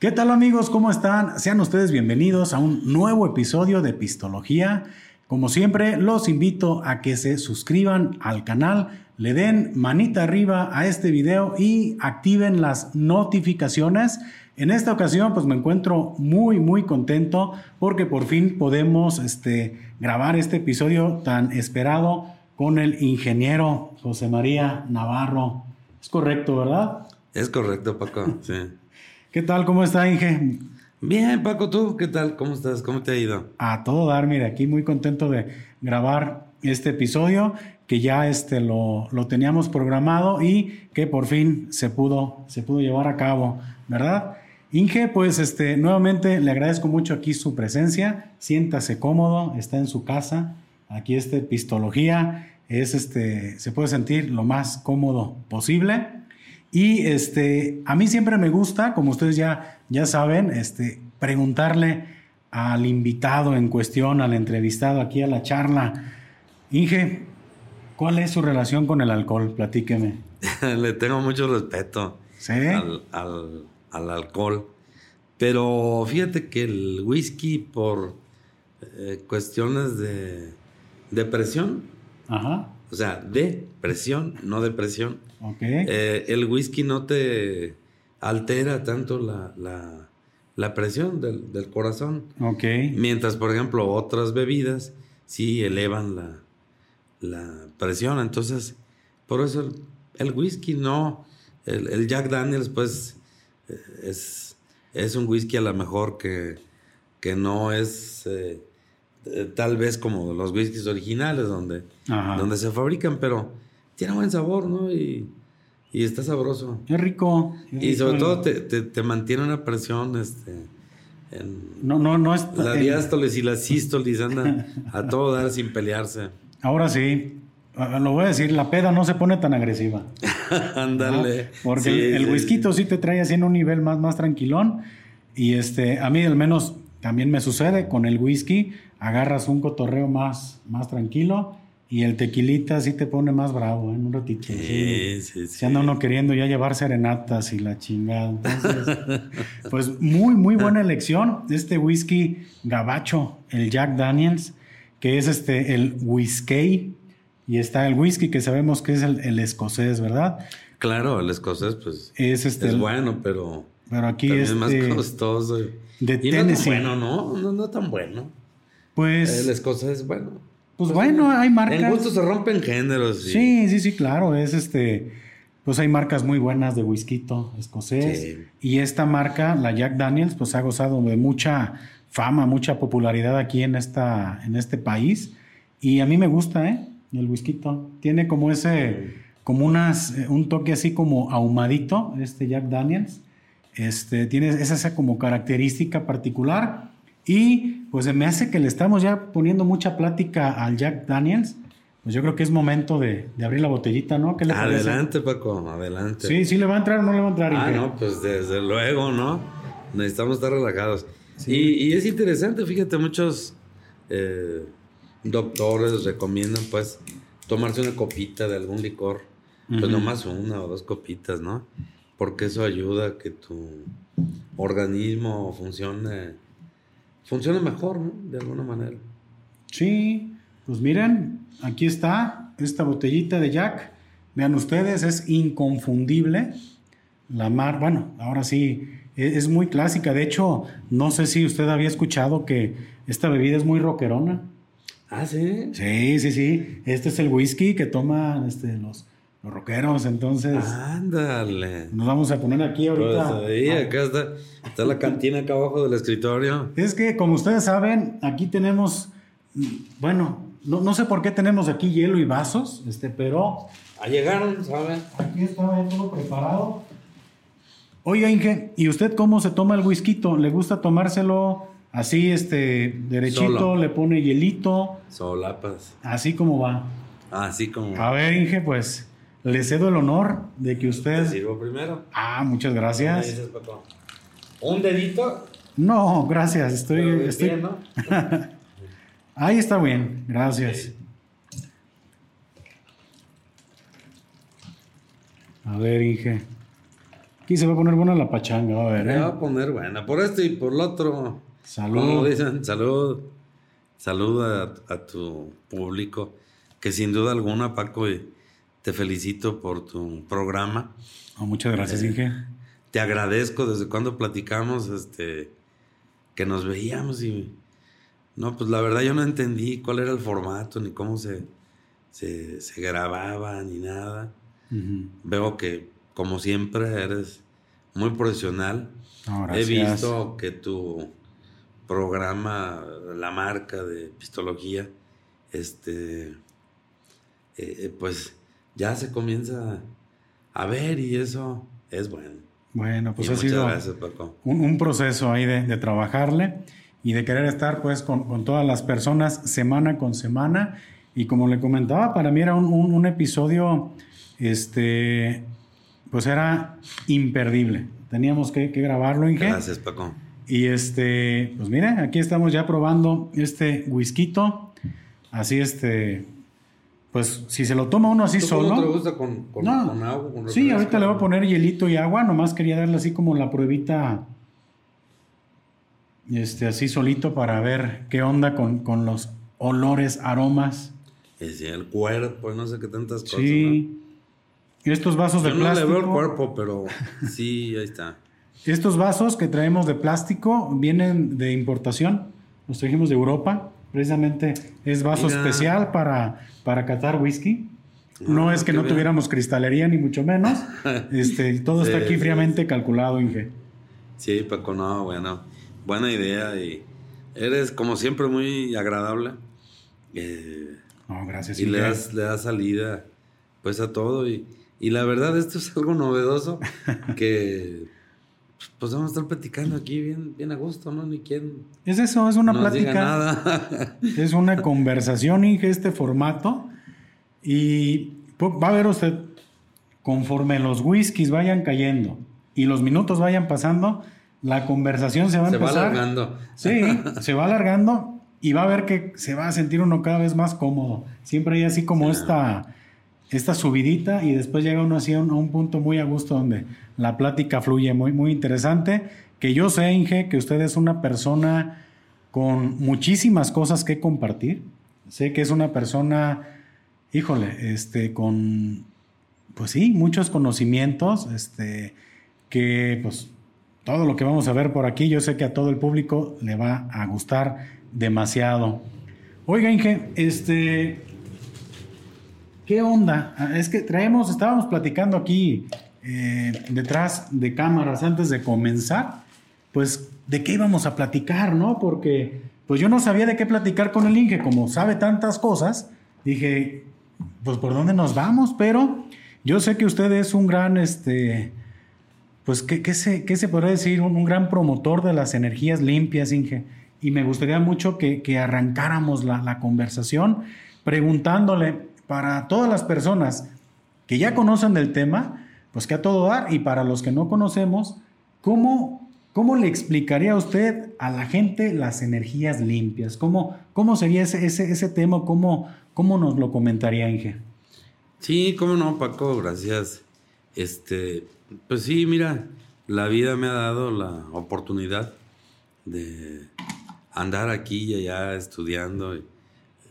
¿Qué tal amigos? ¿Cómo están? Sean ustedes bienvenidos a un nuevo episodio de Pistología. Como siempre, los invito a que se suscriban al canal, le den manita arriba a este video y activen las notificaciones. En esta ocasión, pues me encuentro muy, muy contento porque por fin podemos este, grabar este episodio tan esperado con el ingeniero José María Navarro. Es correcto, ¿verdad? Es correcto, Paco, sí. ¿Qué tal? ¿Cómo está, Inge? Bien, Paco, ¿tú qué tal? ¿Cómo estás? ¿Cómo te ha ido? A todo dar, mire, aquí muy contento de grabar este episodio que ya este lo, lo, teníamos programado y que por fin se pudo, se pudo llevar a cabo, ¿verdad? Inge, pues este, nuevamente le agradezco mucho aquí su presencia, siéntase cómodo, está en su casa, aquí este Pistología es este, se puede sentir lo más cómodo posible. Y este, a mí siempre me gusta, como ustedes ya, ya saben, este, preguntarle al invitado en cuestión, al entrevistado aquí a la charla, Inge, ¿cuál es su relación con el alcohol? Platíqueme. Le tengo mucho respeto al, al, alcohol. Pero fíjate que el whisky por eh, cuestiones de depresión, Ajá. o sea, depresión, no depresión, eh, el whisky no te altera tanto la, presión del, corazón. Mientras, por ejemplo, otras bebidas sí elevan la, presión. Entonces, por eso el, whisky no. El, Jack Daniels, pues, eh, es, es un whisky a lo mejor que, que no es eh, tal vez como los whiskies originales donde, donde se fabrican, pero tiene buen sabor, ¿no? Y, y está sabroso. Es rico. y sobre todo te, te, mantiene una presión, este... no, no, no es... La diástolis y la sístolis andan a todo dar sin pelearse. Ahora sí, lo voy a decir, la peda no se pone tan agresiva. Ándale. Porque el, whisky sí. te trae así en un nivel más, más tranquilón. Y este, a mí al menos también me sucede con el whisky, agarras un cotorreo más, más tranquilo y el tequilita sí te pone más bravo, ¿eh? en un ratito. Sí, sí, sí. Se anda uno queriendo ya llevar serenatas y la chingada. Entonces, pues muy, muy buena elección. Este whisky gabacho, el Jack Daniels, que es este, el whisky. Y está el whisky que sabemos que es el, escocés, ¿verdad? Claro, el escocés, pues. Es, este, es bueno, pero. Pero aquí es. más este costoso. De y no tan bueno, ¿no? ¿no? No tan bueno. Pues. El escocés es bueno. Pues, bueno, hay marcas. En gusto se rompen géneros. Sí, sí, sí, claro. Es este. Pues hay marcas muy buenas de whisky escocés. Y esta marca, la Jack Daniels, pues ha gozado de mucha fama, mucha popularidad aquí en, esta, en este país. Y a mí me gusta, ¿eh? El whisky. Tiene como ese, como unas, eh, un toque así como ahumadito, este Jack Daniels. Este, tiene esa como característica particular. Y pues me hace que le estamos ya poniendo mucha plática al Jack Daniels. Pues yo creo que es momento de, abrir la botellita, ¿no? ¿Qué le adelante, Paco, adelante. Sí, sí le va a entrar o no le va a entrar. Ah, no, pues desde luego, ¿no? Necesitamos estar relajados. Y, es interesante, fíjate, muchos eh, doctores recomiendan pues tomarse una copita de algún licor. Pues nomás una o dos copitas, ¿no? Porque eso ayuda a que tu organismo funcione funciona mejor, ¿no? De alguna manera. Sí, pues miren, aquí está esta botellita de Jack. Vean ustedes, es inconfundible. La mar, bueno, ahora sí, e, es, muy clásica. De hecho, no sé si usted había escuchado que esta bebida es muy rockerona. Ah, sí. Sí, sí, sí. Este es el whisky que toman este, los, los rockeros, entonces. Ándale. Nos vamos a poner aquí ahorita. Pues ahí, acá está, está la cantina acá abajo del escritorio. Es que, como ustedes saben, aquí tenemos, bueno, no, no sé por qué tenemos aquí hielo y vasos, este, pero. A llegaron, ¿saben? Aquí está todo preparado. Oye, Inge, ¿y usted cómo se toma el whisky? ¿Le gusta tomárselo así, este, derechito? ¿Le pone hielito? Solapas. Así como va. Así como. A ver, Inge, pues. Le cedo el honor de que usted. Te sirvo primero. Ah, muchas gracias. Dices, ¿Un dedito? No, gracias. Estoy. estoy... ¿no? Ahí está bien, gracias. A ver, Inge. Aquí se va a poner buena la pachanga, a ver. Se va a poner buena. Por esto y por lo otro. Salud. Como dicen, salud. Salud a, tu público. Que sin duda alguna, Paco, te felicito por tu programa. Oh, muchas gracias, Inge. Te agradezco desde cuando platicamos, este, que nos veíamos y no, pues la verdad yo no entendí cuál era el formato, ni cómo se, se, grababa, ni nada. Veo que, como siempre, eres muy profesional. He visto que tu programa, la marca de pistología, este, eh, eh, pues ya se comienza a ver y eso es bueno. Bueno, pues ha sido Un, proceso ahí de, de trabajarle y de querer estar pues con, todas las personas semana con semana. Y como le comentaba, para mí era un, episodio, este, pues era imperdible. Teníamos que, grabarlo, Inge. Gracias, Paco. Y este, pues mire, aquí estamos ya probando este whisky. Así este, pues si se lo toma uno así solo. ¿No te gusta con, agua? sí, ahorita le voy a poner hielito y agua. Nomás quería darle así como la pruebita este, así solito para ver qué onda con, con los olores, aromas. Sí, el cuerpo, no sé qué tantas cosas. Sí. Estos vasos de plástico. No le veo el cuerpo, pero sí, ahí está. Estos vasos que traemos de plástico vienen de importación. Los trajimos de Europa. Precisamente es vaso especial para, para catar whisky. No ah, es que no tuviéramos cristalería, ni mucho menos. Este, todo está aquí fríamente calculado, Inge. Sí, Paco, no, bueno buena idea y eres como siempre muy agradable. Eh, gracias. Y le das, le das salida pues a todo y, y la verdad esto es algo novedoso que pues vamos a estar platicando aquí bien, bien a gusto, ¿no? Ni quién. Es eso, es una plática. Nada. es una conversación, Inge, este formato. Y va a ver usted, conforme los whiskies vayan cayendo y los minutos vayan pasando, la conversación se va a empezar. Se va alargando. Sí, se va alargando y va a ver que se va a sentir uno cada vez más cómodo. Siempre hay así como esta, esta subidita y después llega uno así a un, punto muy a gusto donde la plática fluye muy, muy interesante. Que yo sé, Inge, que usted es una persona con muchísimas cosas que compartir. Sé que es una persona, híjole, este, con, pues sí, muchos conocimientos, este, que pues todo lo que vamos a ver por aquí, yo sé que a todo el público le va a gustar demasiado. Oiga, Inge, este, ¿qué onda? Ah, es que traemos, estábamos platicando aquí eh, detrás de cámaras antes de comenzar, pues de qué íbamos a platicar, ¿no? Porque pues yo no sabía de qué platicar con el Inge, como sabe tantas cosas, dije, pues por dónde nos vamos, pero yo sé que usted es un gran, este, pues, ¿qué, qué se, qué se podría decir? Un, gran promotor de las energías limpias, Inge. Y me gustaría mucho que, que arrancáramos la, la, conversación preguntándole para todas las personas que ya conocen del tema, pues que a todo dar, y para los que no conocemos, ¿cómo, cómo le explicaría usted a la gente las energías limpias? ¿Cómo, cómo sería ese, ese, ese tema? ¿Cómo, ¿Cómo nos lo comentaría, Inge? Sí, cómo no, Paco, gracias. Este, pues sí, mira, la vida me ha dado la oportunidad de andar aquí y allá estudiando,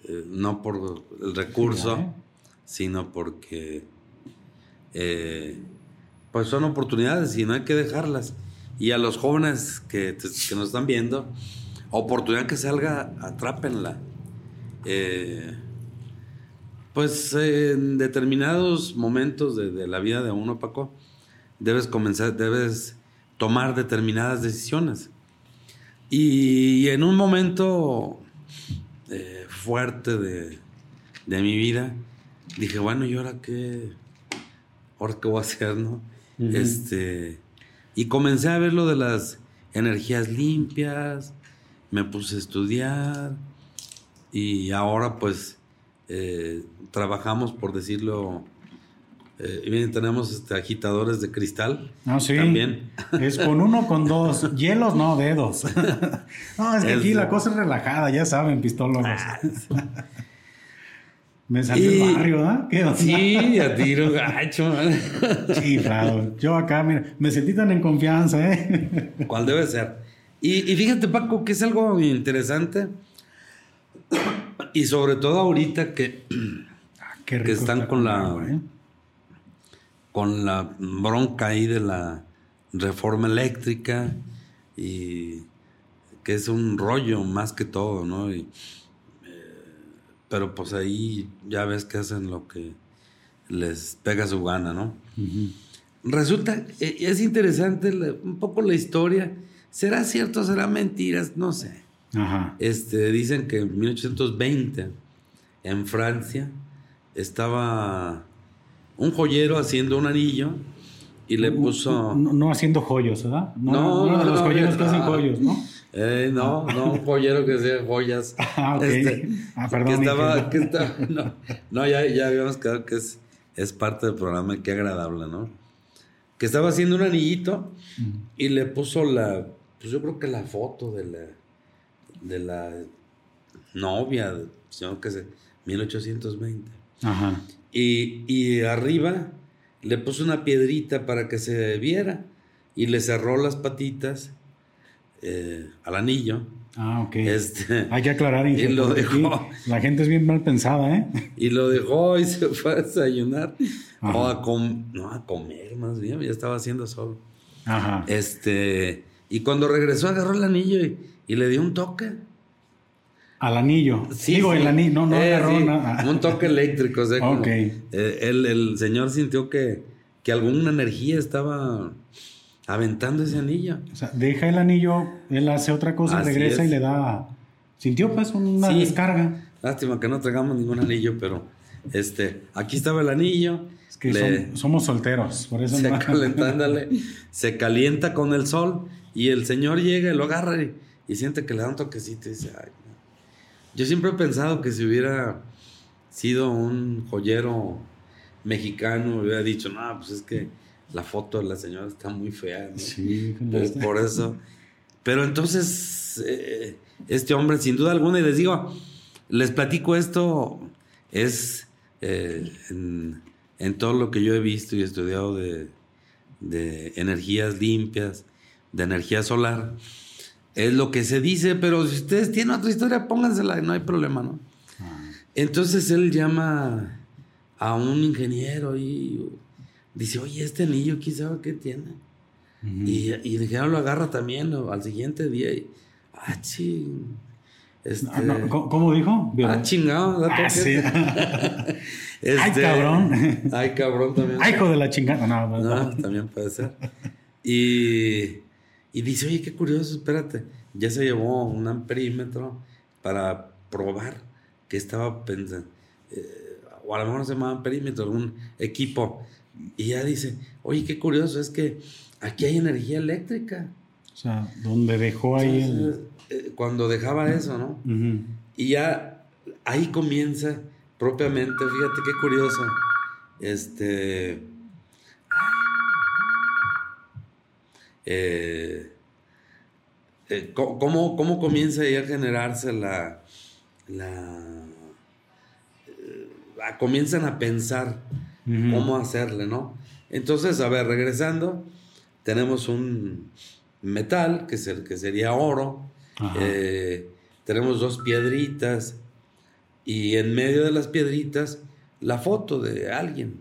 eh, no por el recurso, sino porque eh, pues son oportunidades y no hay que dejarlas. Y a los jóvenes que, nos están viendo, oportunidad que salga, atrápenla. Eh, pues en determinados momentos de, de, la vida de uno, Paco, debes comenzar, debes tomar determinadas decisiones. Y en un momento eh, fuerte de, mi vida, dije, bueno, ¿y ahora qué? ¿Ahora qué voy a hacer, no? este, y comencé a ver lo de las energías limpias, me puse a estudiar y ahora pues eh, trabajamos, por decirlo, eh, y bien, tenemos este, agitadores de cristal. Ah, sí. También. Es con uno, con dos. Hielos, no, dedos. no, es que aquí la cosa es relajada, ya saben, pistólogos. Ah, Me salió el barrio, ¿verdad? ¿Qué Sí, a tiro gacho, Chiflado. Yo acá, mira, me sentí tan en confianza, ¿eh? ¿Cuál debe ser? Y, fíjate, Paco, que es algo interesante. Y sobre todo ahorita que, ah, que están con la, ¿eh? Con la bronca ahí de la reforma eléctrica y que es un rollo más que todo, ¿no? Y, pero pues ahí ya ves que hacen lo que les pega su gana, ¿no? Resulta, e, es interesante un poco la historia. ¿Será cierto, será mentiras? No sé. Este, dicen que en 1820, en Francia, estaba un joyero haciendo un anillo y le puso... No, haciendo joyos, ¿verdad? No, no, los joyeros que hacen joyos, ¿no? Eh, no, no, un joyero que hacía joyas. Ah, ok. Este, ah, perdón. Que estaba, no, ya, ya habíamos quedado que es, es parte del programa, qué agradable, ¿no? Que estaba haciendo un anillito y le puso la, pues yo creo que la foto de la, de la novia, sino que sé, 1820. Ajá. Y, y arriba le puso una piedrita para que se viera y le cerró las patitas eh, al anillo. Ah, ok. Este, Hay que aclarar, y lo dejó. La gente es bien mal pensada, ¿eh? Y lo dejó y se fue a desayunar. O a, no, a comer más bien, ya estaba haciendo sol. Ajá. Este, y cuando regresó agarró el anillo y, le dio un toque. Al anillo. Sí, Digo, el anillo, no, no eh, agarró nada. Un toque eléctrico, o sea, eh, el, el, señor sintió que, que alguna energía estaba aventando ese anillo. O sea, deja el anillo, él hace otra cosa, regresa y le da. Sintió pues una descarga. Lástima que no traigamos ningún anillo, pero este, aquí estaba el anillo. Es que somos solteros, por eso se, calentándole, se calienta con el sol y el señor llega y lo agarra y, siente que le da un toquecito y dice, Ay, yo siempre he pensado que si hubiera sido un joyero mexicano, hubiera dicho, no, pues es que la foto de la señora está muy fea. Sí, por eso. Pero entonces, eh, este hombre, sin duda alguna, y les digo, les platico esto, es eh, en, todo lo que yo he visto y estudiado de, energías limpias, de energía solar. Es lo que se dice, pero si ustedes tienen otra historia, póngansela, no hay problema, ¿no? Ah. Entonces él llama a un ingeniero y dice, oye, este anillo, ¿quién sabe qué tiene? y, y el ingeniero lo agarra también al siguiente día y, ah, ching. Este, ¿Cómo dijo? Ah, chingado. Ah, sí. Este, ay, cabrón. Ay, cabrón también. Ay, hijo de la chingada. No, no, también puede ser. Y, y dice, oye, qué curioso, espérate. Ya se llevó un amperímetro para probar que estaba pensando. Eh, o a lo mejor se llamaba amperímetro, algún equipo y ya dice, oye, qué curioso, es que aquí hay energía eléctrica. O sea, donde dejó ahí el... Eh, cuando dejaba eso, ¿no? Y ya ahí comienza propiamente, fíjate qué curioso, este... Eh, eh, ¿cómo, ¿cómo, comienza ahí a generarse la... la comienzan a pensar cómo hacerle, ¿no? Entonces, a ver, regresando, tenemos un metal, que, es el, que sería oro, eh, tenemos dos piedritas y en medio de las piedritas la foto de alguien.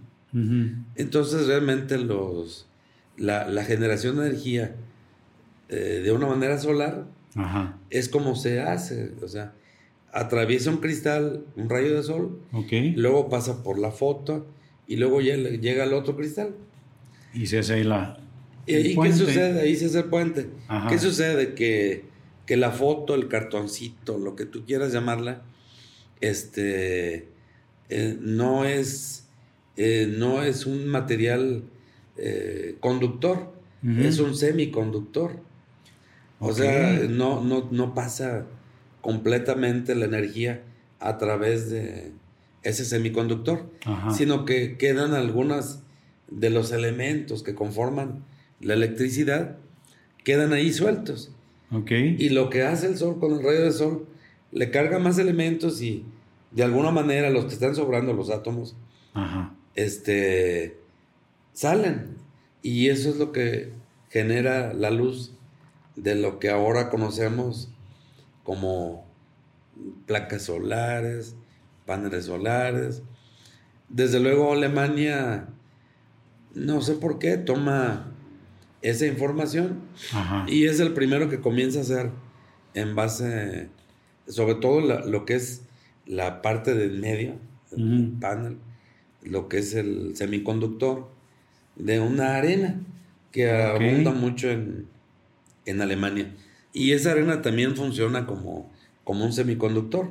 Entonces, realmente los, la, generación de energía eh, de una manera solar es como se hace, o sea, atraviesa un cristal, un rayo de sol, luego pasa por la foto, y luego llega el otro cristal. Y se hace ahí la... ¿Y ahí qué sucede? Ahí se hace el puente. ¿Qué sucede? Que, que, la foto, el cartoncito, lo que tú quieras llamarla, este, eh, no, es, eh, no es un material eh, conductor, es un semiconductor. O sea, no, no, no pasa completamente la energía a través de, ese semiconductor, sino que quedan algunos de los elementos que conforman la electricidad, quedan ahí sueltos. Okay. Y lo que hace el sol con el rayo del sol, le carga más elementos y, de alguna manera los que están sobrando los átomos, este, salen. Y eso es lo que genera la luz de lo que ahora conocemos como placas solares, paneles solares. Desde luego Alemania, no sé por qué, toma esa información y es el primero que comienza a hacer en base, sobre todo lo que es la parte del medio, el panel, lo que es el semiconductor de una arena que abunda mucho en, en, Alemania. Y esa arena también funciona como, como un semiconductor.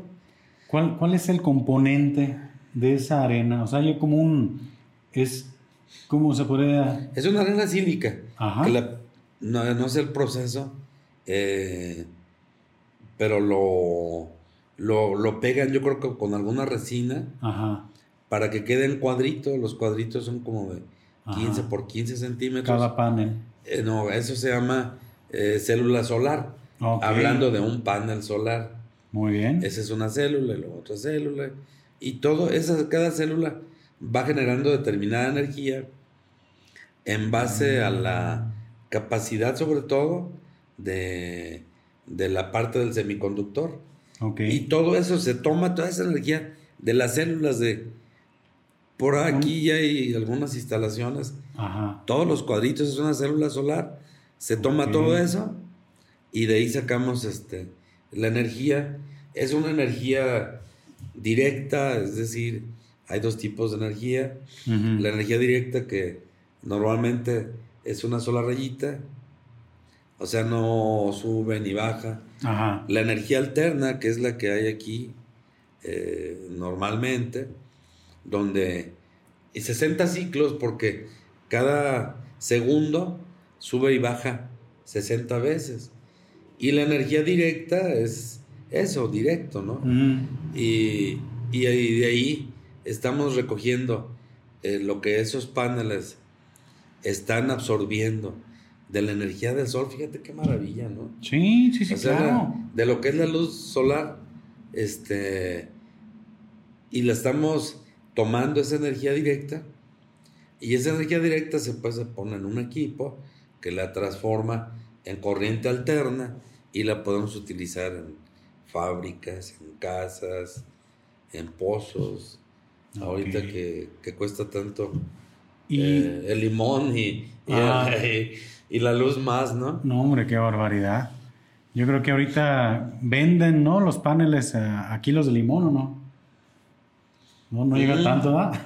¿Cuál, ¿Cuál es el componente de esa arena? O sea, hay como un... Es, ¿Cómo se puede...? Es una arena sílica. no, sé el proceso, eh, pero lo, lo, pegan yo creo que con alguna resina para que queden cuadritos. Los cuadritos son como de 15 por 15 centímetros. Cada panel. Eh, no, eso se llama eh, célula solar. Hablando de un panel solar. Muy bien. Esa es una célula y la otra célula. Y todo, esa, cada célula va generando determinada energía en base a la capacidad, sobre todo, de, de la parte del semiconductor. Y todo eso se toma, toda esa energía de las células de... Por aquí ya hay algunas instalaciones. Todos los cuadritos es una célula solar. Se toma todo eso y de ahí sacamos este, la energía. Es una energía directa, es decir, hay dos tipos de energía. La energía directa que normalmente es una sola rayita, o sea, no sube ni baja. La energía alterna, que es la que hay aquí eh, normalmente, donde y 60 ciclos porque cada segundo sube y baja 60 veces. Y la energía directa es eso, directo, ¿no? y, y, de ahí estamos recogiendo eh, lo que esos paneles están absorbiendo de la energía del sol, fíjate qué maravilla, ¿no? Sí, sí, sí, claro. de lo que es la luz solar, este, y la estamos tomando esa energía directa, y esa energía directa se, pues, se pone en un equipo que la transforma en corriente alterna y la podemos utilizar en fábricas, en casas, en pozos. Ahorita que, cuesta tanto eh, el limón y, ah. y la luz más, ¿no? No, hombre, qué barbaridad. Yo creo que ahorita venden, ¿no? Los paneles a, kilos de limón, ¿o no? No, no llega tanto, ¿verdad?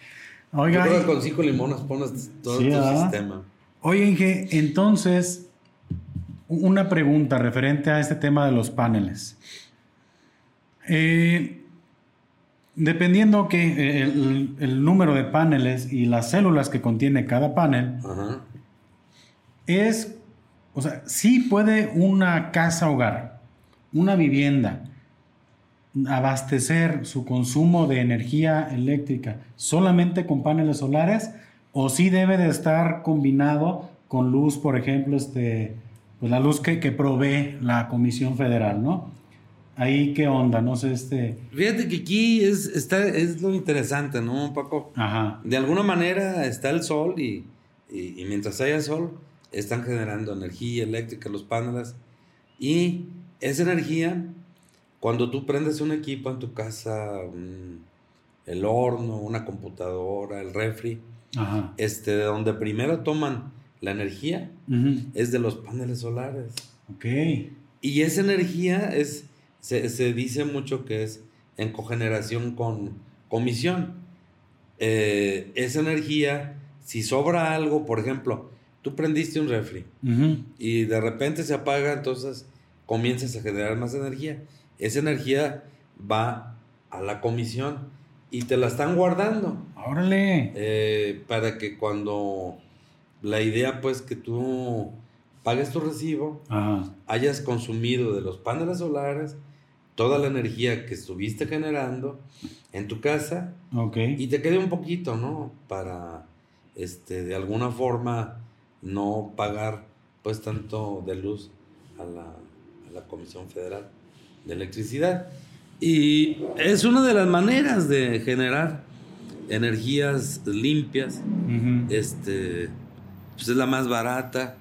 Oiga. Yo creo que con cinco limones pones todo tu sistema. Oye, Inge, entonces, una pregunta referente a este tema de los paneles. Eh, dependiendo que el, número de paneles y las células que contiene cada panel, Ajá es, o sea, sí puede una casa hogar, una vivienda, abastecer su consumo de energía eléctrica solamente con paneles solares o sí debe de estar combinado con luz, por ejemplo, este, pues la luz que, que provee la Comisión Federal, ¿no? Ahí qué onda, no sé, este... Fíjate que aquí es, está, es lo interesante, ¿no, Paco? Ajá. De alguna manera está el sol y, y mientras haya sol, están generando energía eléctrica los paneles y esa energía, cuando tú prendes un equipo en tu casa, el horno, una computadora, el refri, este, de donde primero toman la energía es de los paneles solares. Ok. Y esa energía es, se, dice mucho que es en cogeneración con comisión. Eh, esa energía, si sobra algo, por ejemplo, tú prendiste un refri y de repente se apaga, entonces comienzas a generar más energía. Esa energía va a la comisión y te la están guardando. Órale. Eh, para que cuando la idea pues que tú pagues tu recibo, hayas consumido de los paneles solares toda la energía que estuviste generando en tu casa y te quede un poquito, ¿no? Para, este, de alguna forma, no pagar pues tanto de luz a la, Comisión Federal de Electricidad. Y es una de las maneras de generar energías limpias. Este, pues es la más barata,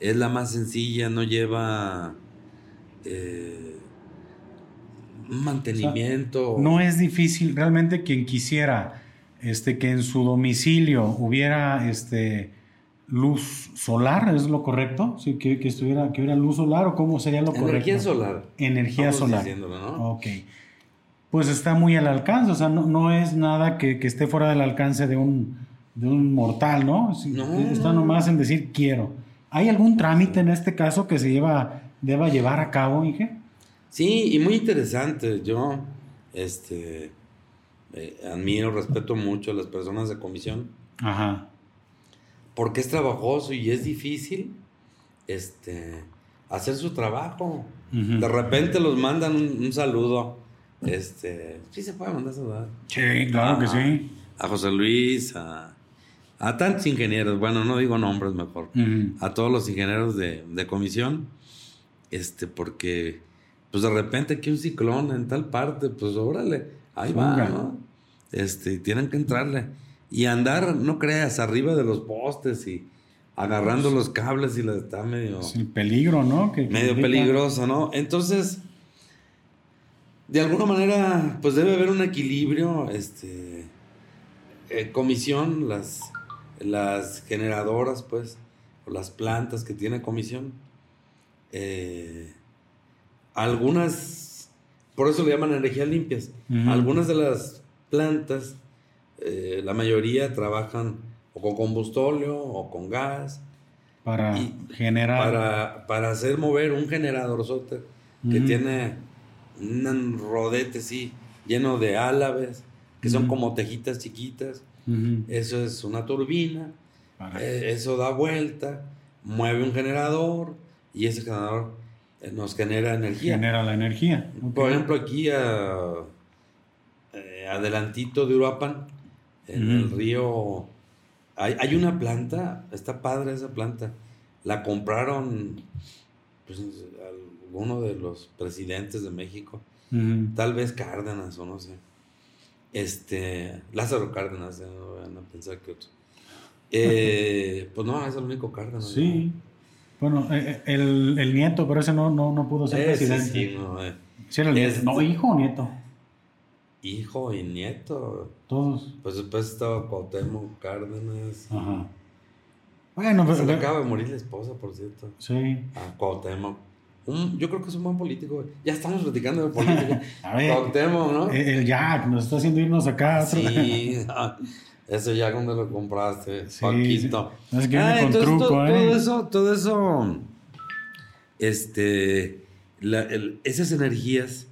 es la más sencilla, no lleva eh, mantenimiento. no es difícil, realmente quien quisiera este, que en su domicilio hubiera este, luz solar, ¿es lo correcto? Sí, que, estuviera, que hubiera luz solar o cómo sería lo correcto. Energía solar. Energía solar. ¿no? Ok. Pues está muy al alcance, o sea, no, es nada que, esté fuera del alcance de un, de un mortal, ¿no? Está nomás en decir quiero. ¿Hay algún trámite en este caso que se lleva, deba llevar a cabo, Inge? Sí, y muy interesante. Yo este, eh, admiro, respeto mucho a las personas de comisión. Ajá. Porque es trabajoso y es difícil este, hacer su trabajo. De repente los mandan un, saludo. Este, sí se puede mandar saludar. Sí, claro que sí. A José Luis, a, a tantos ingenieros, bueno, no digo nombres mejor, a todos los ingenieros de, de, comisión, este, porque pues de repente aquí un ciclón en tal parte, pues órale, ahí va, ¿no? Este, tienen que entrarle. Y andar, no creas, arriba de los postes y agarrando los cables y la está medio... Es el peligro, ¿no? Que, medio peligroso, ¿no? Entonces, de alguna manera, pues debe haber un equilibrio, este... Eh, comisión, las, las generadoras, pues, o las plantas que tiene comisión, eh, algunas, por eso le llaman energías limpias. Algunas de las plantas, eh, la mayoría trabajan o con combustóleo o con gas. Para generar. Para, para, hacer mover un generador que tiene un rodete así lleno de álabes, que son como tejitas chiquitas. Eso es una turbina. Eh, eso da vuelta, mueve un generador y ese generador eh, nos genera energía. Genera la energía. Por ejemplo, aquí a, eh, adelantito de Uruapan, en el río, hay, una planta, está padre esa planta. La compraron pues, alguno de los presidentes de México, tal vez Cárdenas o no sé. Este, Lázaro Cárdenas, no van a pensar que otro. pues no, es el único Cárdenas. Sí. Bueno, eh, eh, el, el, nieto, pero ese no, no, no pudo ser presidente. Sí, no, eh. sí era el nieto. No, hijo o nieto. Hijo y nieto. Todos. Pues después estaba Cuauhtémoc Cárdenas. Ajá. Bueno, pero. Se le acaba de morir la esposa, por cierto. Sí. A Cuauhtémoc. yo creo que es un buen político. Ya estamos platicando de política. a ver. Cuauhtémoc, ¿no? El Jack nos está haciendo irnos acá. Sí. Ese ya cuando lo compraste, sí, Paquito. Es que ah, entonces, truco, todo, ¿eh? eso, todo eso, este, esas energías,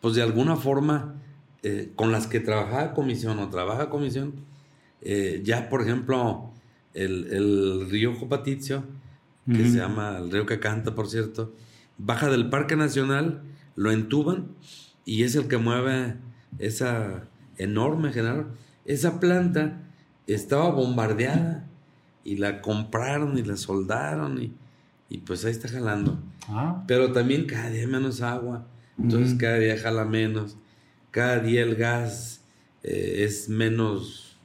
pues de alguna forma, eh, con las que trabajaba comisión o trabaja comisión, eh, ya por ejemplo, el, el río Jopatizio, que se llama el río que canta, por cierto, baja del Parque Nacional, lo entuban y es el que mueve esa enorme general esa planta estaba bombardeada y la compraron y la soldaron y, pues ahí está jalando. Ah. Pero también cada día menos agua, entonces cada día jala menos, cada día el gas eh, es menos,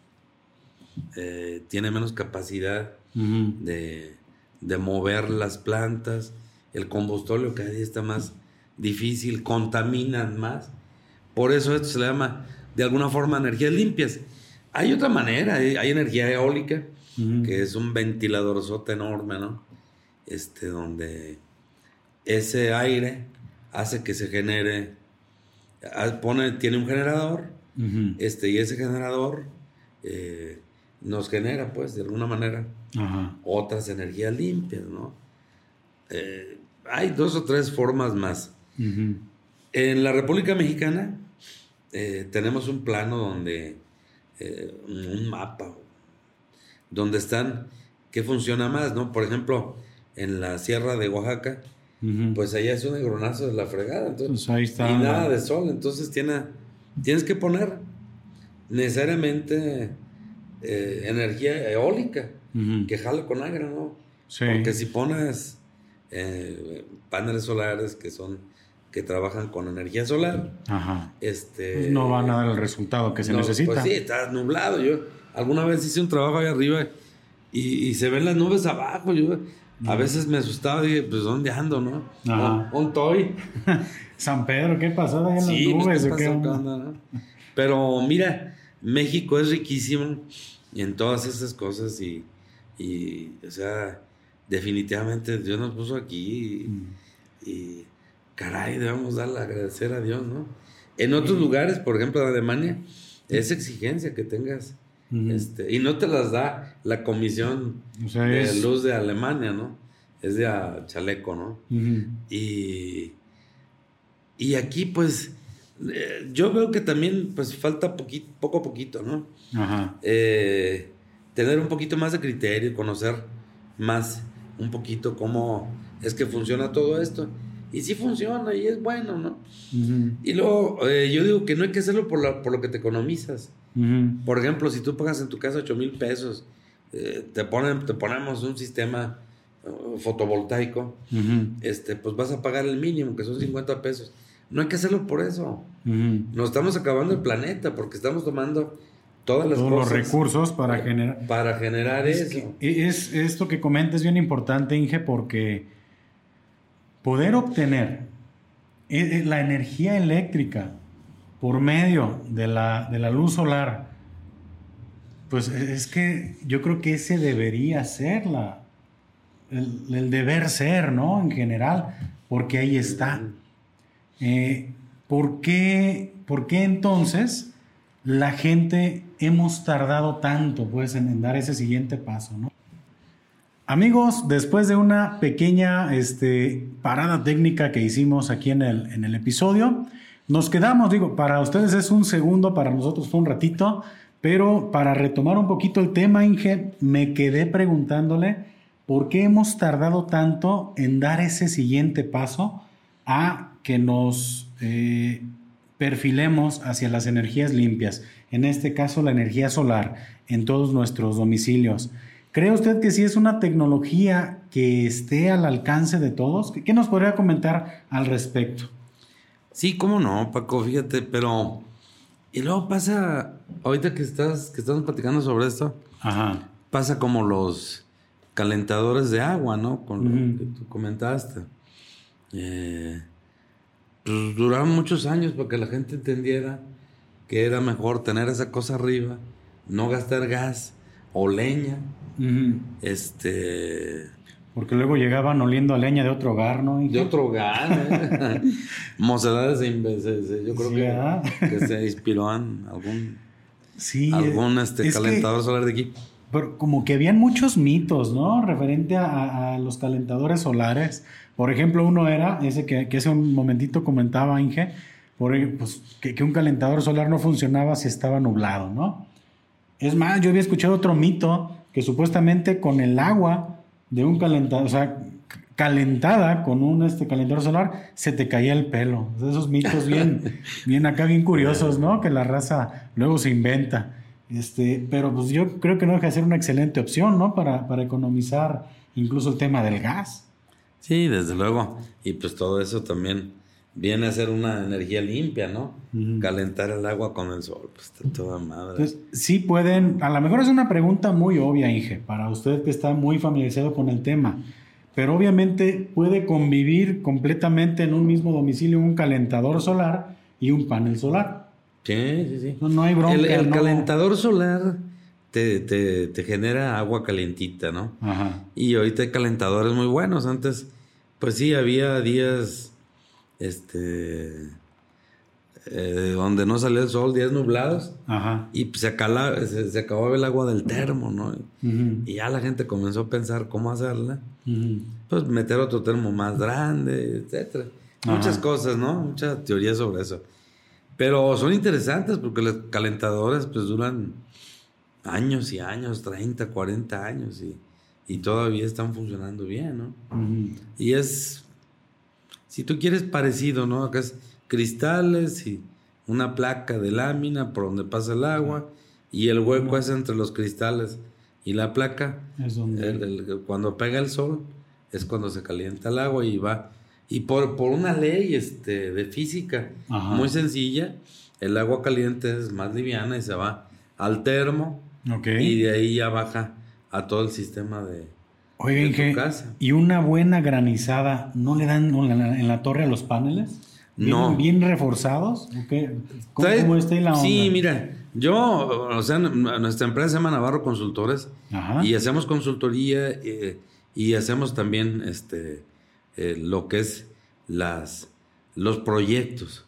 eh, tiene menos capacidad de, de mover las plantas, el combustorio cada día está más difícil, contaminan más. Por eso esto se le llama de alguna forma energías limpias. Hay otra manera, hay, energía eólica, que es un ventilador enorme, ¿no? Este, donde ese aire hace que se genere, pone, tiene un generador, este, y ese generador eh, nos genera, pues, de alguna manera, otras energías limpias, ¿no? Eh, hay dos o tres formas más. En la República Mexicana eh, tenemos un plano donde, eh, un mapa, donde están, qué funciona más, ¿no? Por ejemplo, en la Sierra de Oaxaca, pues allá es un agronazo de la fregada, entonces, pues y nada de sol, entonces tiene, tienes que poner necesariamente eh, energía eólica que jale con aire, ¿no? Porque si pones paneles solares que son que trabajan con energía solar. Ajá. Este, pues no van a dar el resultado que se necesita. Pues sí, está nublado. Yo alguna vez hice un trabajo ahí arriba y, se ven las nubes abajo. Yo a veces me asustaba y dije, pues ¿dónde ando, no? Ajá. Un toy. San Pedro, ¿qué pasó en las pues, nubes? Pero mira, México es riquísimo en todas esas cosas y, y o sea, definitivamente Dios nos puso aquí y, y caray, debemos darle agradecer a Dios, ¿no? En otros lugares, por ejemplo, en Alemania, es exigencia que tengas. Este, y no te las da la Comisión de Luz de Alemania, ¿no? Es de chaleco, ¿no? Y y aquí, pues, eh, yo veo que también, pues, falta poquito, poco a poquito, ¿no? Ajá. Eh, tener un poquito más de criterio, conocer más un poquito cómo es que funciona todo esto. Y sí funciona y es bueno, ¿no? Y luego, eh, yo digo que no hay que hacerlo por, por lo que te economizas. Por ejemplo, si tú pagas en tu casa 8 mil pesos, te, ponen, te ponemos un sistema fotovoltaico, este, pues vas a pagar el mínimo, que son 50 pesos. No hay que hacerlo por eso. Nos estamos acabando el planeta porque estamos tomando todas las Todos los recursos para generar. Para generar eso. es, esto que comenta es bien importante, Inge, porque poder obtener e, e, la energía eléctrica por medio de la, de la luz solar, pues e, es que yo creo que ese debería ser la, el, deber ser, ¿no? En general, porque ahí está. Eh, ¿por, qué, ¿Por qué entonces la gente hemos tardado tanto pues, en, dar ese siguiente paso? ¿no? Amigos, después de una pequeña este, parada técnica que hicimos aquí en el, episodio, nos quedamos, digo, para ustedes es un segundo, para nosotros fue un ratito, pero para retomar un poquito el tema, Inge, me quedé preguntándole por qué hemos tardado tanto en dar ese siguiente paso a que nos eh, perfilemos hacia las energías limpias, en este caso la energía solar, en todos nuestros domicilios. ¿Cree usted que sí es una tecnología que esté al alcance de todos? ¿Qué nos podría comentar al respecto? Sí, cómo no, Paco, fíjate, pero... Y luego pasa, ahorita que estás, que estamos platicando sobre esto, pasa como los calentadores de agua, ¿no? Con lo que tú comentaste. Eh, pues, duraron muchos años para que la gente entendiera que era mejor tener esa cosa arriba, no gastar gas o leña. Este. Porque luego llegaban oliendo a leña de otro hogar, ¿no? De otro hogar, ¿eh? Mocedades, yo creo que, se inspiró en algún. Sí. Algún este, calentador solar de aquí. Pero como que habían muchos mitos, ¿no? Referente a los calentadores solares. Por ejemplo, uno era ese que, hace un momentito comentaba Inge, por, pues, que, un calentador solar no funcionaba si estaba nublado, ¿no? Es más, yo había escuchado otro mito que supuestamente con el agua de un calentador, o sea, calentada con un este calentador solar, se te caía el pelo. esos mitos bien, bien acá, bien curiosos, ¿no? Que la raza luego se inventa. Este, pero pues yo creo que no deja de ser una excelente opción, ¿no? Para, para economizar incluso el tema del gas. Sí, desde luego. Y pues todo eso también viene a ser una energía limpia, ¿no? Calentar el agua con el sol, pues está toda madre. Pues, sí pueden, a lo mejor es una pregunta muy obvia, Inge, para usted que está muy familiarizado con el tema, pero obviamente puede convivir completamente en un mismo domicilio un calentador solar y un panel solar. Sí, sí, sí. No, hay bronca. El, calentador solar te, te, genera agua calentita, ¿no? Ajá. Y ahorita hay calentadores muy buenos. Antes pues sí, había días, este, eh, donde no salía el sol, días nublados, Ajá. y se, se, acababa el agua del termo, ¿no? Y ya la gente comenzó a pensar cómo hacerla, pues meter otro termo más grande, etcétera. Muchas cosas, ¿no? Muchas teorías sobre eso. Pero son interesantes porque los calentadores pues duran años y años, 30, 40 años y y todavía están funcionando bien, ¿no? Y es, si tú quieres parecido, ¿no? Acá es cristales y una placa de lámina por donde pasa el agua y el hueco es entre los cristales y la placa. Es donde... cuando pega el sol es cuando se calienta el agua y va Y por, por una ley este, de física muy sencilla, el agua caliente es más liviana y se va al termo. Y de ahí ya baja a todo el sistema de, Oye, casa. ¿y una buena granizada no le dan en la, torre a los paneles? no. ¿Bien reforzados? ¿Cómo, está ahí la onda? Sí, mira, yo, o sea, nuestra empresa se llama Navarro Consultores y hacemos consultoría eh, y hacemos también este eh, lo que es las, los proyectos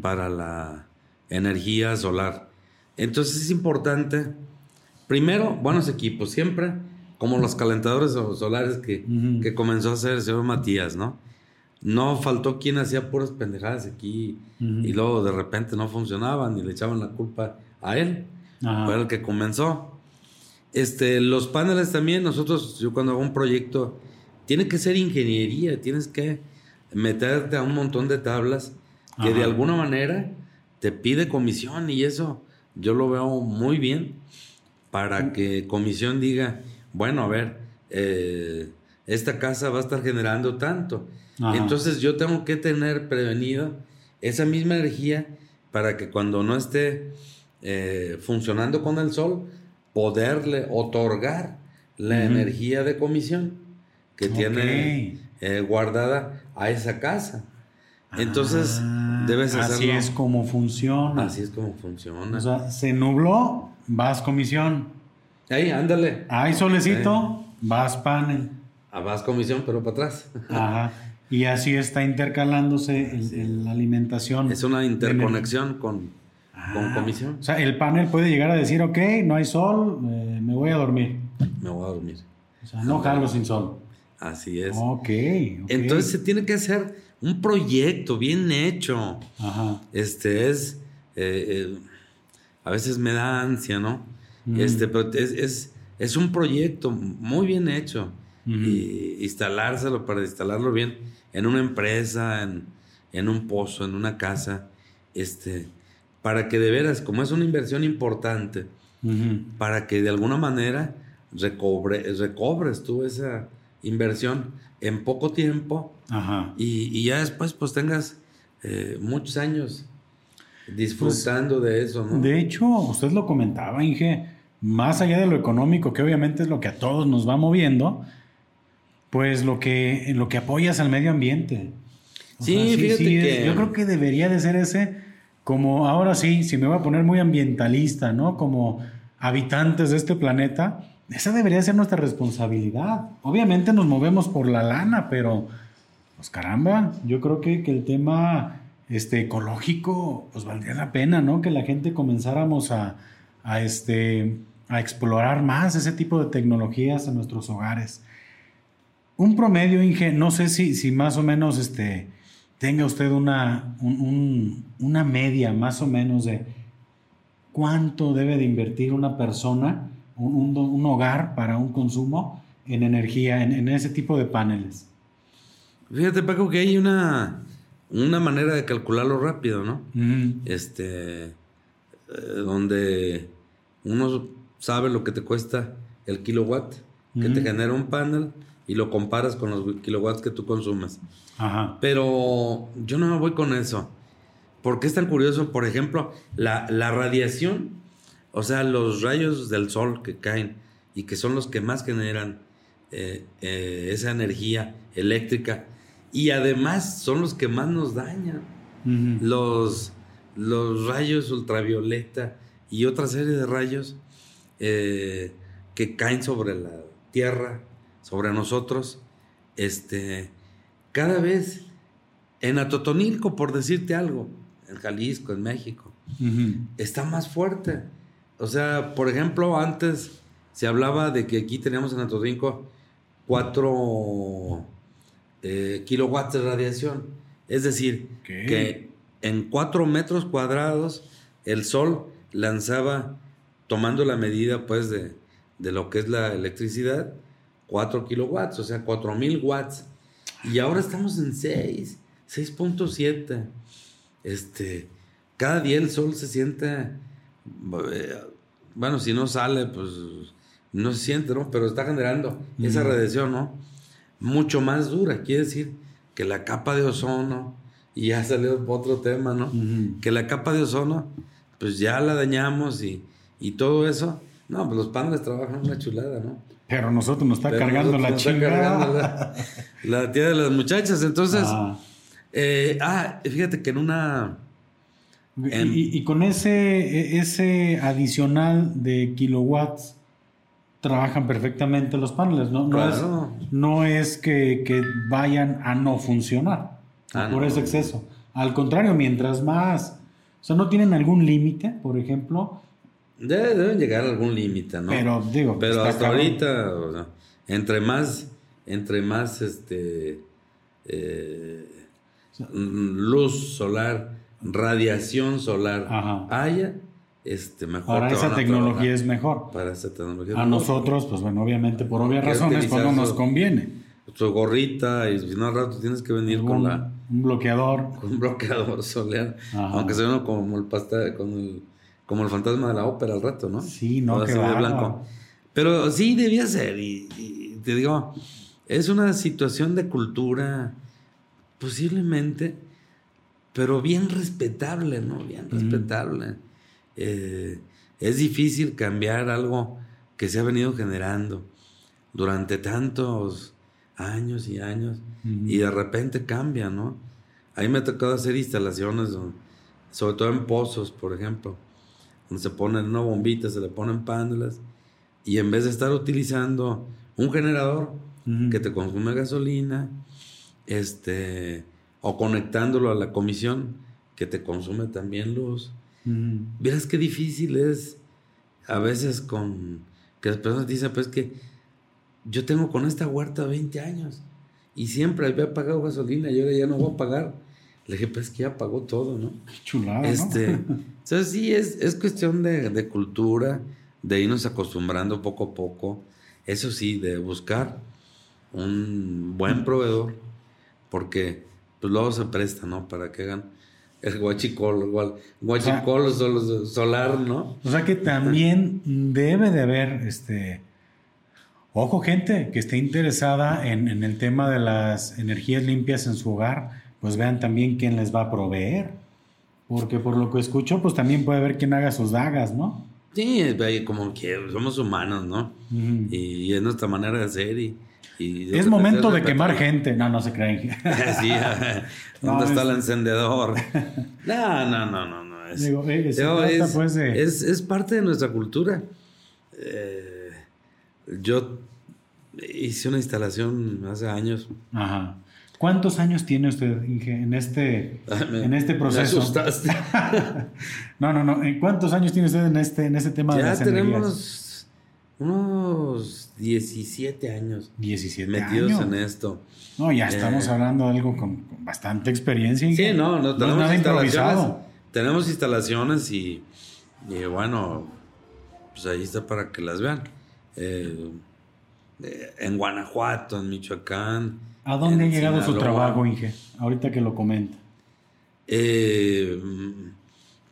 para la energía solar. Entonces es importante, primero, buenos equipos, siempre como los calentadores solares que, que comenzó a hacer el señor Matías, ¿no? No faltó quien hacía puras pendejadas aquí y luego de repente no funcionaban y le echaban la culpa a él. Fue el que comenzó. Este, los paneles también, nosotros, yo cuando hago un proyecto, tiene que ser ingeniería, tienes que meterte a un montón de tablas que de alguna manera te pide comisión y eso yo lo veo muy bien para que comisión diga, bueno, a ver, eh, esta casa va a estar generando tanto. Entonces yo tengo que tener prevenido esa misma energía para que cuando no esté eh, funcionando con el sol, poderle otorgar la energía de comisión que tiene eh, guardada a esa casa. Entonces, ah, debes hacerlo. Así es como funciona. Así es como funciona. O sea, se nubló, vas comisión. Ahí, ándale. Hay solecito, vas panel. A ah, vas comisión, pero para atrás. Ajá. Y así está intercalándose la alimentación. Es una interconexión con, con ah. comisión. O sea, el panel puede llegar a decir, ok, no hay sol, eh, me voy a dormir. Me voy a dormir. O sea, no jalo sin sol. Así es. Ok. Entonces se tiene que hacer un proyecto bien hecho. Ajá. Este es. Eh, eh, a veces me da ansia, ¿no? Mm. Este, pero es, es, un proyecto muy bien hecho. Y instalárselo para instalarlo bien en una empresa, en, en, un pozo, en una casa. Este, para que de veras, como es una inversión importante, para que de alguna manera recobre, recobres tú esa inversión en poco tiempo Y, ya después pues tengas eh, muchos años disfrutando de eso, ¿no? De hecho, usted lo comentaba, Inge, más allá de lo económico, que obviamente es lo que a todos nos va moviendo, pues lo que, lo que apoyas al medio ambiente. sí, fíjate que... Yo creo que debería de ser ese, como ahora sí, si me voy a poner muy ambientalista, ¿no? Como habitantes de este planeta, esa debería ser nuestra responsabilidad. Obviamente nos movemos por la lana, pero pues caramba, yo creo que, el tema este, ecológico, pues valdría la pena, ¿no? Que la gente comenzáramos a, este, a explorar más ese tipo de tecnologías en nuestros hogares. Un promedio, Inge, no sé si, si más o menos este, tenga usted una, una media más o menos de cuánto debe de invertir una persona un, hogar para un consumo en energía, en, ese tipo de paneles. Fíjate, Paco, que hay una, una manera de calcularlo rápido, ¿no? Este, eh, donde uno sabe lo que te cuesta el kilowatt que te genera un panel y lo comparas con los kilowatts que tú consumes. Ajá. Pero yo no me voy con eso. porque es tan curioso? Por ejemplo, la, la radiación o sea, los rayos del sol que caen y que son los que más generan eh, eh, esa energía eléctrica y además son los que más nos dañan. los, los rayos ultravioleta y otra serie de rayos eh, que caen sobre la tierra, sobre nosotros, este, cada vez en Atotonilco, por decirte algo, en Jalisco, en México, está más fuerte. O sea, por ejemplo, antes se hablaba de que aquí teníamos en Atotonilco 4 eh, kilowatts de radiación. Es decir, que en 4 metros cuadrados el sol lanzaba, tomando la medida pues de, lo que es la electricidad, 4 kilowatts, o sea, 4000 watts. Y ahora estamos en 6, 6.7. Este, cada día el sol se siente eh, bueno, si no sale, pues no se siente, ¿no? Pero está generando esa radiación, ¿no? Mucho más dura. Quiere decir que la capa de ozono, y ya salió otro tema, ¿no? Que la capa de ozono, pues ya la dañamos y, y todo eso. No, pues los paneles trabajan una chulada, ¿no? Pero nosotros nos está cargando la chingada. La, tía de las muchachas. Entonces, ah, eh, ah fíjate que en una... y, con ese, e, ese adicional de kilowatts trabajan perfectamente los paneles. No, no, es, no es que, vayan a no funcionar ah, por ese exceso. Al contrario, mientras más... O sea, ¿no tienen algún límite, por ejemplo? Deben llegar a algún límite, ¿no? Pero digo, pero hasta ahorita, entre más, entre más este eh, luz solar, radiación solar haya, este mejor. Para esa tecnología es mejor. Para esa tecnología. A nosotros, pues bueno, obviamente por obvias razones, pues no nos conviene. Tu gorrita y si no al rato tienes que venir con la un bloqueador, con un bloqueador solar, aunque sea uno como el pasta con el como el fantasma de la ópera al rato, ¿no? Sí, no, qué blanco. Pero sí debía ser, y, te digo, es una situación de cultura, posiblemente, pero bien respetable, ¿no? Bien respetable. Eh, es difícil cambiar algo que se ha venido generando durante tantos años y años y de repente cambia, ¿no? Ahí me ha tocado hacer instalaciones, sobre todo en pozos, por ejemplo donde se pone una bombita, se le ponen paneles, y en vez de estar utilizando un generador que te consume gasolina, este, o conectándolo a la comisión que te consume también luz, verás qué difícil es a veces con que las personas dicen, pues que yo tengo con esta huerta 20 años y siempre había pagado gasolina y ahora ya no voy a pagar. Le dije, pues que ya pagó todo, ¿no? Qué chulada, este, Entonces sí, es, es cuestión de, cultura, de irnos acostumbrando poco a poco. Eso sí, de buscar un buen proveedor, porque pues luego se presta, ¿no? Para que hagan el guachicol, igual, guachicol solar, ¿no? O sea que también debe de haber, este, ojo gente que esté interesada en, en el tema de las energías limpias en su hogar, pues vean también quién les va a proveer. Porque por lo que escucho, pues también puede haber quien haga sus dagas, ¿no? Sí, como que somos humanos, ¿no? y, es nuestra manera de ser y... es momento de quemar gente. No, no se creen. sí, ¿dónde está el encendedor? No, no, no, no. no. Es, Digo, eh, pues, es, es, parte de nuestra cultura. Eh, yo hice una instalación hace años. Ajá. ¿Cuántos años tiene usted, Inge, en este, en este proceso? Me asustaste. no, no, no. ¿Cuántos años tiene usted en este, en este tema de las tenemos unos 17 años 17 metidos en esto. No, ya estamos eh, hablando de algo con, bastante experiencia. Sí, no, no tenemos nada instalaciones. Tenemos instalaciones y, bueno, pues ahí está para que las vean. Eh, eh, en Guanajuato, en Michoacán, ¿A dónde ha llegado su trabajo, Inge? Ahorita que lo comenta. Eh,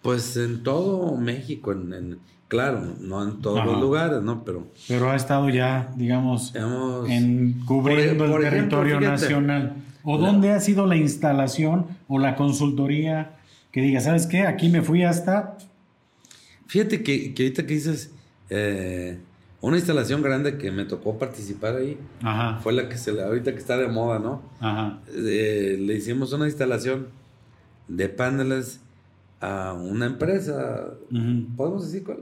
pues en todo México, en, claro, no en todos los lugares, ¿no? Pero, pero ha estado ya, digamos, en cubriendo el territorio nacional. ¿O dónde ha sido la instalación o la consultoría que diga, ¿sabes qué? Aquí me fui hasta... Fíjate que, que ahorita que dices, eh, una instalación grande que me tocó participar ahí fue la que se le, ahorita que está de moda, ¿no? Eh, le hicimos una instalación de paneles a una empresa. ¿Podemos decir cuál?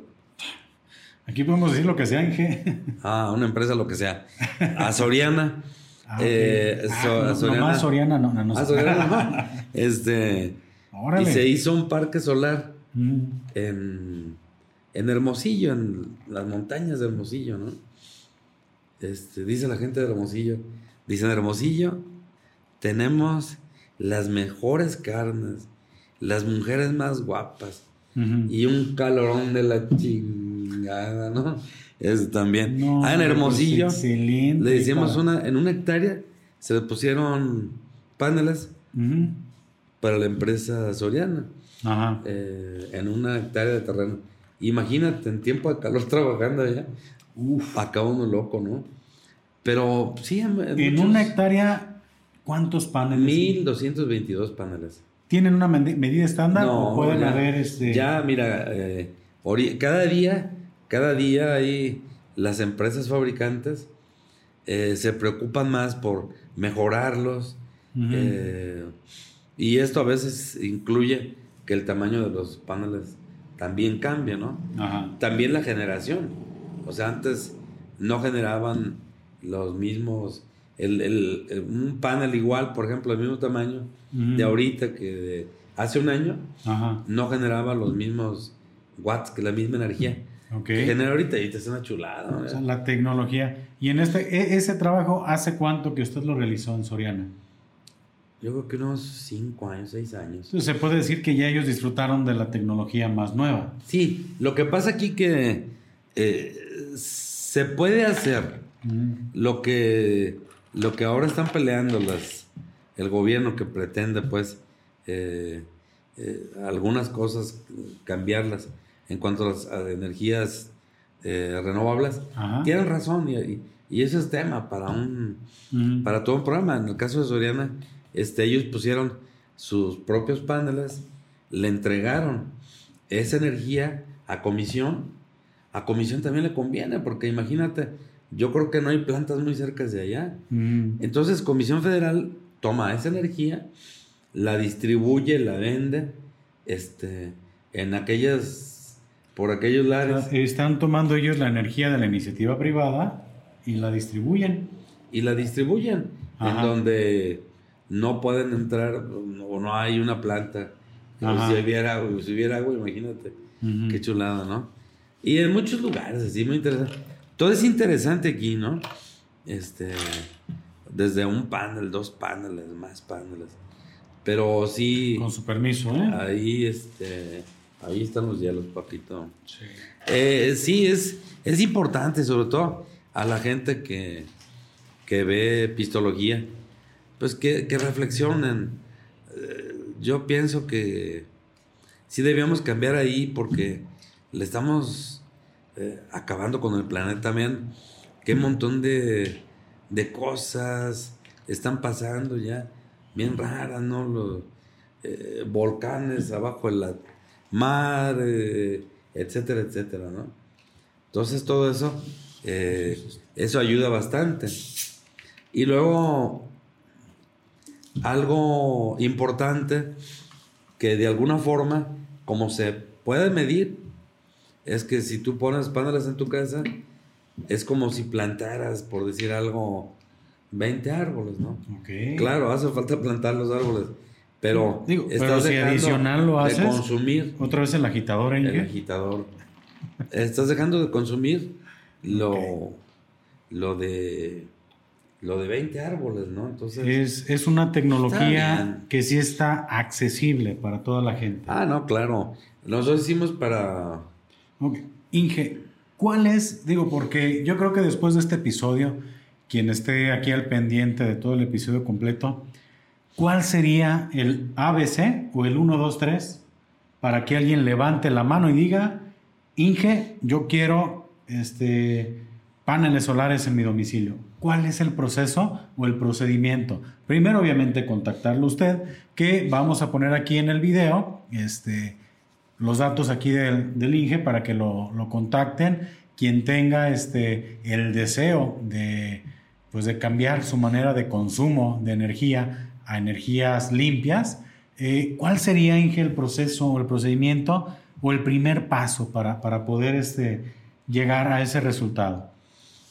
Aquí podemos decir lo que sea, Inge. Ah, una empresa, lo que sea. A Soriana. Ah, eh, ah, Soriana. Soriana, no, no, ah, Soriana, no. Este. Y se hizo un parque solar en en Hermosillo, en las montañas de Hermosillo, ¿no? Este, dice la gente de Hermosillo, dice en Hermosillo, tenemos las mejores carnes, las mujeres más guapas y un calorón de la chingada, ¿no? Eso también. ah, en Hermosillo le decíamos una, en una hectárea se le pusieron paneles para la empresa Soriana. Ajá. Eh, en una hectárea de terreno. Imagínate en tiempo de calor trabajando allá. Uf, acá uno loco, ¿no? Pero sí. En una hectárea, ¿Cuántos paneles? 1222 paneles. ¿Tienen una medida estándar o pueden haber este? Ya, mira, eh, cada día, cada día hay las empresas fabricantes eh, se preocupan más por mejorarlos. Eh, y esto a veces incluye que el tamaño de los paneles también cambia, ¿no? También la generación. O sea, antes no generaban los mismos, el, un panel igual, por ejemplo, el mismo tamaño de ahorita que de hace un año, no generaba los mismos watts, que la misma energía. Okay. genera ahorita y te es una chulada. la tecnología. Y en este, e, ese trabajo, ¿hace cuánto que usted lo realizó en Soriana? Yo creo que unos 5 años, 6 años. Se puede decir que ya ellos disfrutaron de la tecnología más nueva. Sí, lo que pasa aquí que eh, se puede hacer lo, que, lo que ahora están peleando las, el gobierno que pretende, pues, eh, eh, algunas cosas cambiarlas en cuanto a las energías renovables. Tienen razón y, y, ese es tema para, un, para todo un programa. En el caso de Soriana este, ellos pusieron sus propios paneles, le entregaron esa energía a comisión. A comisión también le conviene, porque imagínate, yo creo que no hay plantas muy cerca de allá. Mm. Entonces, Comisión Federal toma esa energía, la distribuye, la vende, este, en aquellas, por aquellos lares. Están tomando ellos la energía de la iniciativa privada y la distribuyen. Y la distribuyen, en donde no pueden entrar o no hay una planta. Si hubiera, agua, si hubiera agua, imagínate. Qué chulada, ¿no? Y en muchos lugares, así, muy interesante. Todo es interesante aquí, ¿no? Este, desde un panel, dos paneles, más paneles. Pero sí. Con su permiso, ¿eh? Ahí, este, ahí están los hielos, papito. Sí. Eh, sí, es, es importante, sobre todo a la gente que, que ve pistología pues que, reflexionen. Eh, yo pienso que sí debíamos cambiar ahí porque le estamos eh, acabando con el planeta también. Qué montón de, cosas están pasando ya, bien raras, ¿no? Los eh, volcanes abajo de la mar, etcétera, etcétera, ¿no? Entonces todo eso, eso ayuda bastante. Y luego algo importante que de alguna forma, como se puede medir, es que si tú pones paneles en tu casa, es como si plantaras, por decir algo, 20 árboles, ¿no? Claro, hace falta plantar los árboles, pero Digo, estás si adicional lo haces, de consumir. Otra vez el agitador, El agitador. estás dejando de consumir lo, lo de lo de 20 árboles, ¿no? Entonces. Es, una tecnología que sí está accesible para toda la gente. Ah, no, claro. Nosotros hicimos para. Ok. Inge, ¿cuál es? Digo, porque yo creo que después de este episodio, quien esté aquí al pendiente de todo el episodio completo, ¿cuál sería el ABC o el 1, 2, 3 para que alguien levante la mano y diga, Inge, yo quiero este, paneles solares en mi domicilio? Cuál es el proceso o el procedimiento. Primero, obviamente, contactarlo usted, que vamos a poner aquí en el video este, los datos aquí del, INGE para que lo, contacten. Quien tenga este, el deseo de, pues, de cambiar su manera de consumo de energía a energías limpias, eh, ¿cuál sería, Inge, el proceso o el procedimiento o el primer paso para, para poder este, llegar a ese resultado?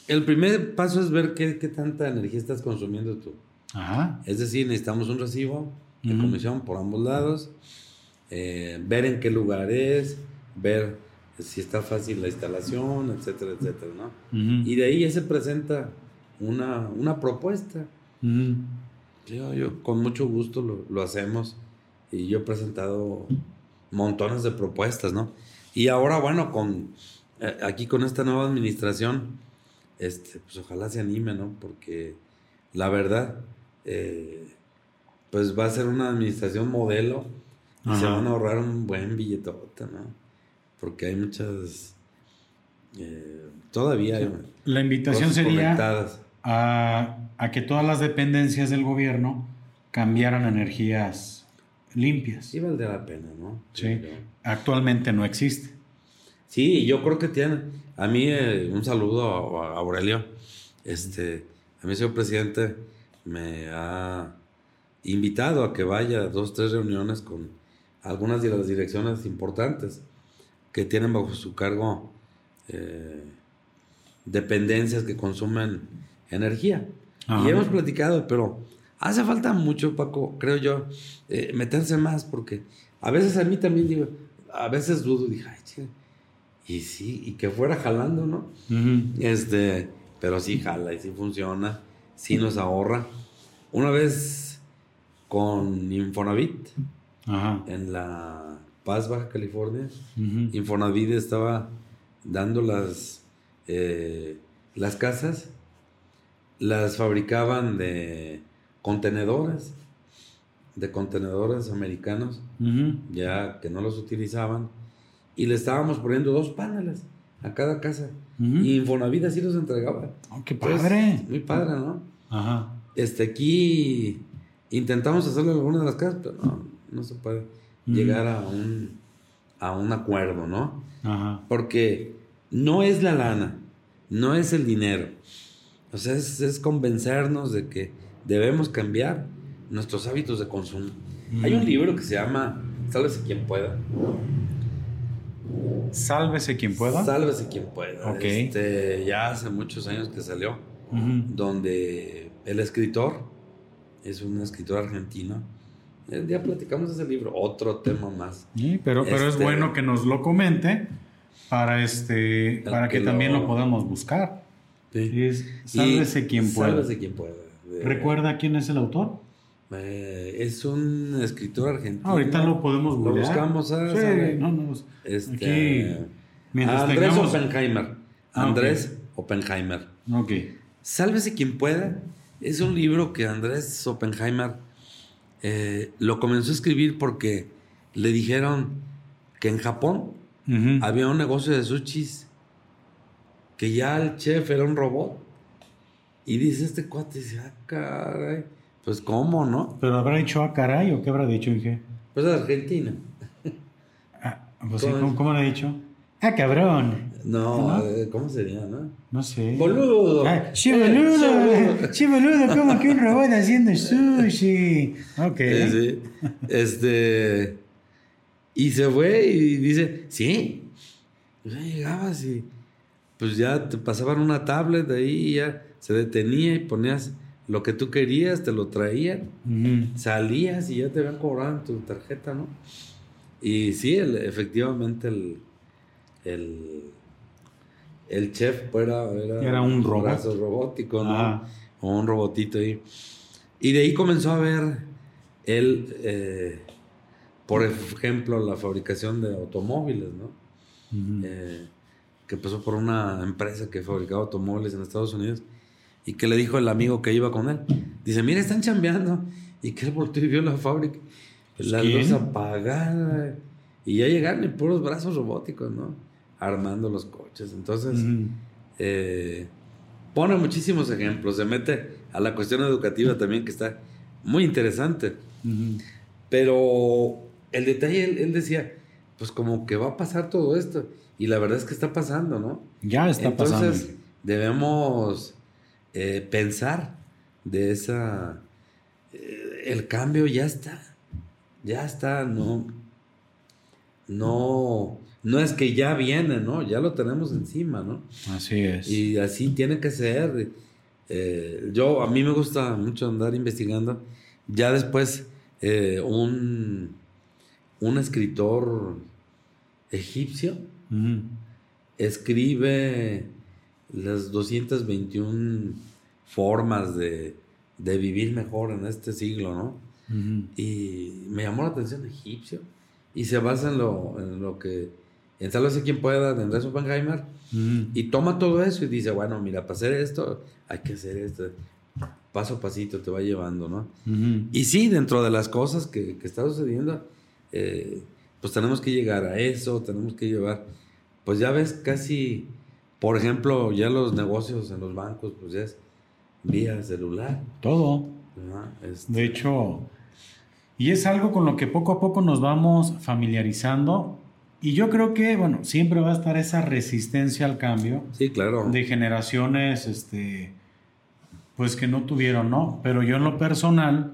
El primer paso es ver qué, tanta energía estás consumiendo tú. Ajá. Es decir, necesitamos un recibo de comisión por ambos lados, eh, ver en qué lugar es, ver si está fácil la instalación, etcétera, etcétera, ¿no? Y de ahí ya se presenta una, una propuesta. yo, yo, con mucho gusto lo, lo, hacemos y yo he presentado montones de propuestas, ¿no? Y ahora, bueno, con eh, aquí con esta nueva administración, este, pues ojalá se anime, ¿no? Porque la verdad, eh, pues va a ser una administración modelo y se van a ahorrar un buen billetote, ¿no? Porque hay muchas... Eh, todavía hay La invitación sería a, que todas las dependencias del gobierno cambiaran energías limpias. Sí, valdría la pena, ¿no? Sí. Actualmente no existe. Sí, yo creo que tiene. A mí, eh, un saludo a, Aurelio. Este, a mí, señor presidente, me ha invitado a que vaya a dos, tres reuniones con algunas de las direcciones importantes que tienen bajo su cargo eh, dependencias que consumen energía. Y hemos platicado, pero hace falta mucho, Paco, creo yo, eh, meterse más, porque a veces a mí también digo, a veces dudo, dije, ay, y sí, y que fuera jalando, ¿no? Este, pero sí jala y sí funciona, sí nos ahorra. Una vez con Infonavit, en la Paz, Baja California, Infonavit estaba dando las, eh, las casas, las fabricaban de contenedores, de contenedores americanos, ya que no los utilizaban, y le estábamos poniendo dos paneles a cada casa. Y Infonavit así los entregaba. Oh, ¡Qué padre! muy padre, ¿no? Ajá. Este, aquí intentamos hacerlo en alguna de las casas, pero no, no se puede llegar a un, a un acuerdo, ¿no? Ajá. Porque no es la lana, no es el dinero. O sea, es, convencernos de que debemos cambiar nuestros hábitos de consumo. Hay un libro que se llama Sálvese quien pueda. Sálvese quien pueda. Sálvese quien pueda. Este, ya hace muchos años que salió, donde el escritor es un escritor argentino. El día platicamos ese libro, otro tema más. Sí, pero, pero es este, bueno que nos lo comente para, este, para que, también lo podamos buscar. Sí. sálvese quien pueda. Sálvese quien pueda. ¿Recuerda quién es el autor? Eh, es un escritor argentino. ahorita lo podemos buscar. Lo buscamos. a sí, no, no, este, Andrés Oppenheimer. Ah, Andrés Oppenheimer. Ok. Sálvese quien pueda. Es un libro que Andrés Oppenheimer eh, lo comenzó a escribir porque le dijeron que en Japón había un negocio de sushis que ya el chef era un robot. Y dice este cuate, dice, ah, caray. Pues, ¿cómo, no? ¿Pero habrá dicho ah, caray o qué habrá dicho, Inge? Pues Argentina. Ah, pues ¿Cómo, ¿cómo, lo ha dicho? Ah, cabrón. No, eh, ¿cómo sería, no? No sé. Boludo. Ah, che, boludo. che, boludo, ¿cómo que un robot haciendo sushi? Ok. Sí, sí. Este. Y se fue y dice, sí. Ya llegabas y pues ya te pasaban una tablet ahí y ya se detenía y ponías lo que tú querías, te lo traían. Salías y ya te habían cobrado en tu tarjeta, ¿no? Y sí, efectivamente el, el, el chef era, era, un robot. robótico, ¿no? O un robotito ahí. Y de ahí comenzó a ver él eh, por ejemplo, la fabricación de automóviles, ¿no? Eh, que pasó por una empresa que fabricaba automóviles en Estados Unidos y que le dijo el amigo que iba con él. Dice, mira, están chambeando. Y que él volteó y vio la fábrica. Pues la luz apagada. Y ya llegaron y puros brazos robóticos, ¿no? Armando los coches. Entonces, eh, pone muchísimos ejemplos. Se mete a la cuestión educativa también, que está muy interesante. Pero el detalle, él, decía, pues como que va a pasar todo esto. Y la verdad es que está pasando, ¿no? Ya está pasando. Entonces, debemos eh, pensar de esa... Eh, el cambio ya está. Ya está, no... No... No es que ya viene, ¿no? Ya lo tenemos encima, ¿no? Así es. Y así tiene que ser. Eh, yo, a mí me gusta mucho andar investigando. Ya después, un un escritor egipcio escribe las 221 formas de, vivir mejor en este siglo, ¿no? Y me llamó la atención egipcio y se basa en lo, en lo que en Sálvese quien pueda de Andrés Oppenheimer y toma todo eso y dice, bueno, mira, para hacer esto hay que hacer esto. Paso a pasito te va llevando, ¿no? Y sí, dentro de las cosas que, que está sucediendo, eh, pues tenemos que llegar a eso, tenemos que llevar, pues ya ves casi, por ejemplo, ya los negocios en los bancos, pues ya es vía celular. Todo. Este de hecho, y es algo con lo que poco a poco nos vamos familiarizando. Y yo creo que, bueno, siempre va a estar esa resistencia al cambio. Sí, claro. De generaciones, este, pues que no tuvieron, ¿no? Pero yo en lo personal,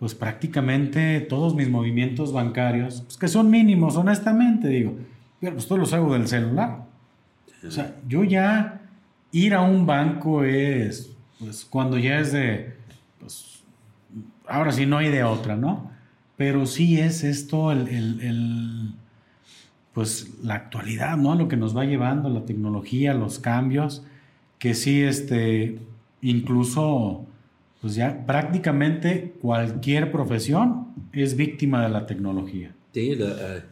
pues prácticamente todos mis movimientos bancarios, pues que son mínimos, honestamente, digo, pero pues todos los hago del celular. O sea, yo ya ir a un banco es, pues cuando ya es de, pues, ahora sí no hay de otra, ¿no? Pero sí es esto el, el, pues la actualidad, ¿no? Lo que nos va llevando, la tecnología, los cambios, que sí, este, incluso pues ya prácticamente cualquier profesión es víctima de la tecnología. Sí, eh,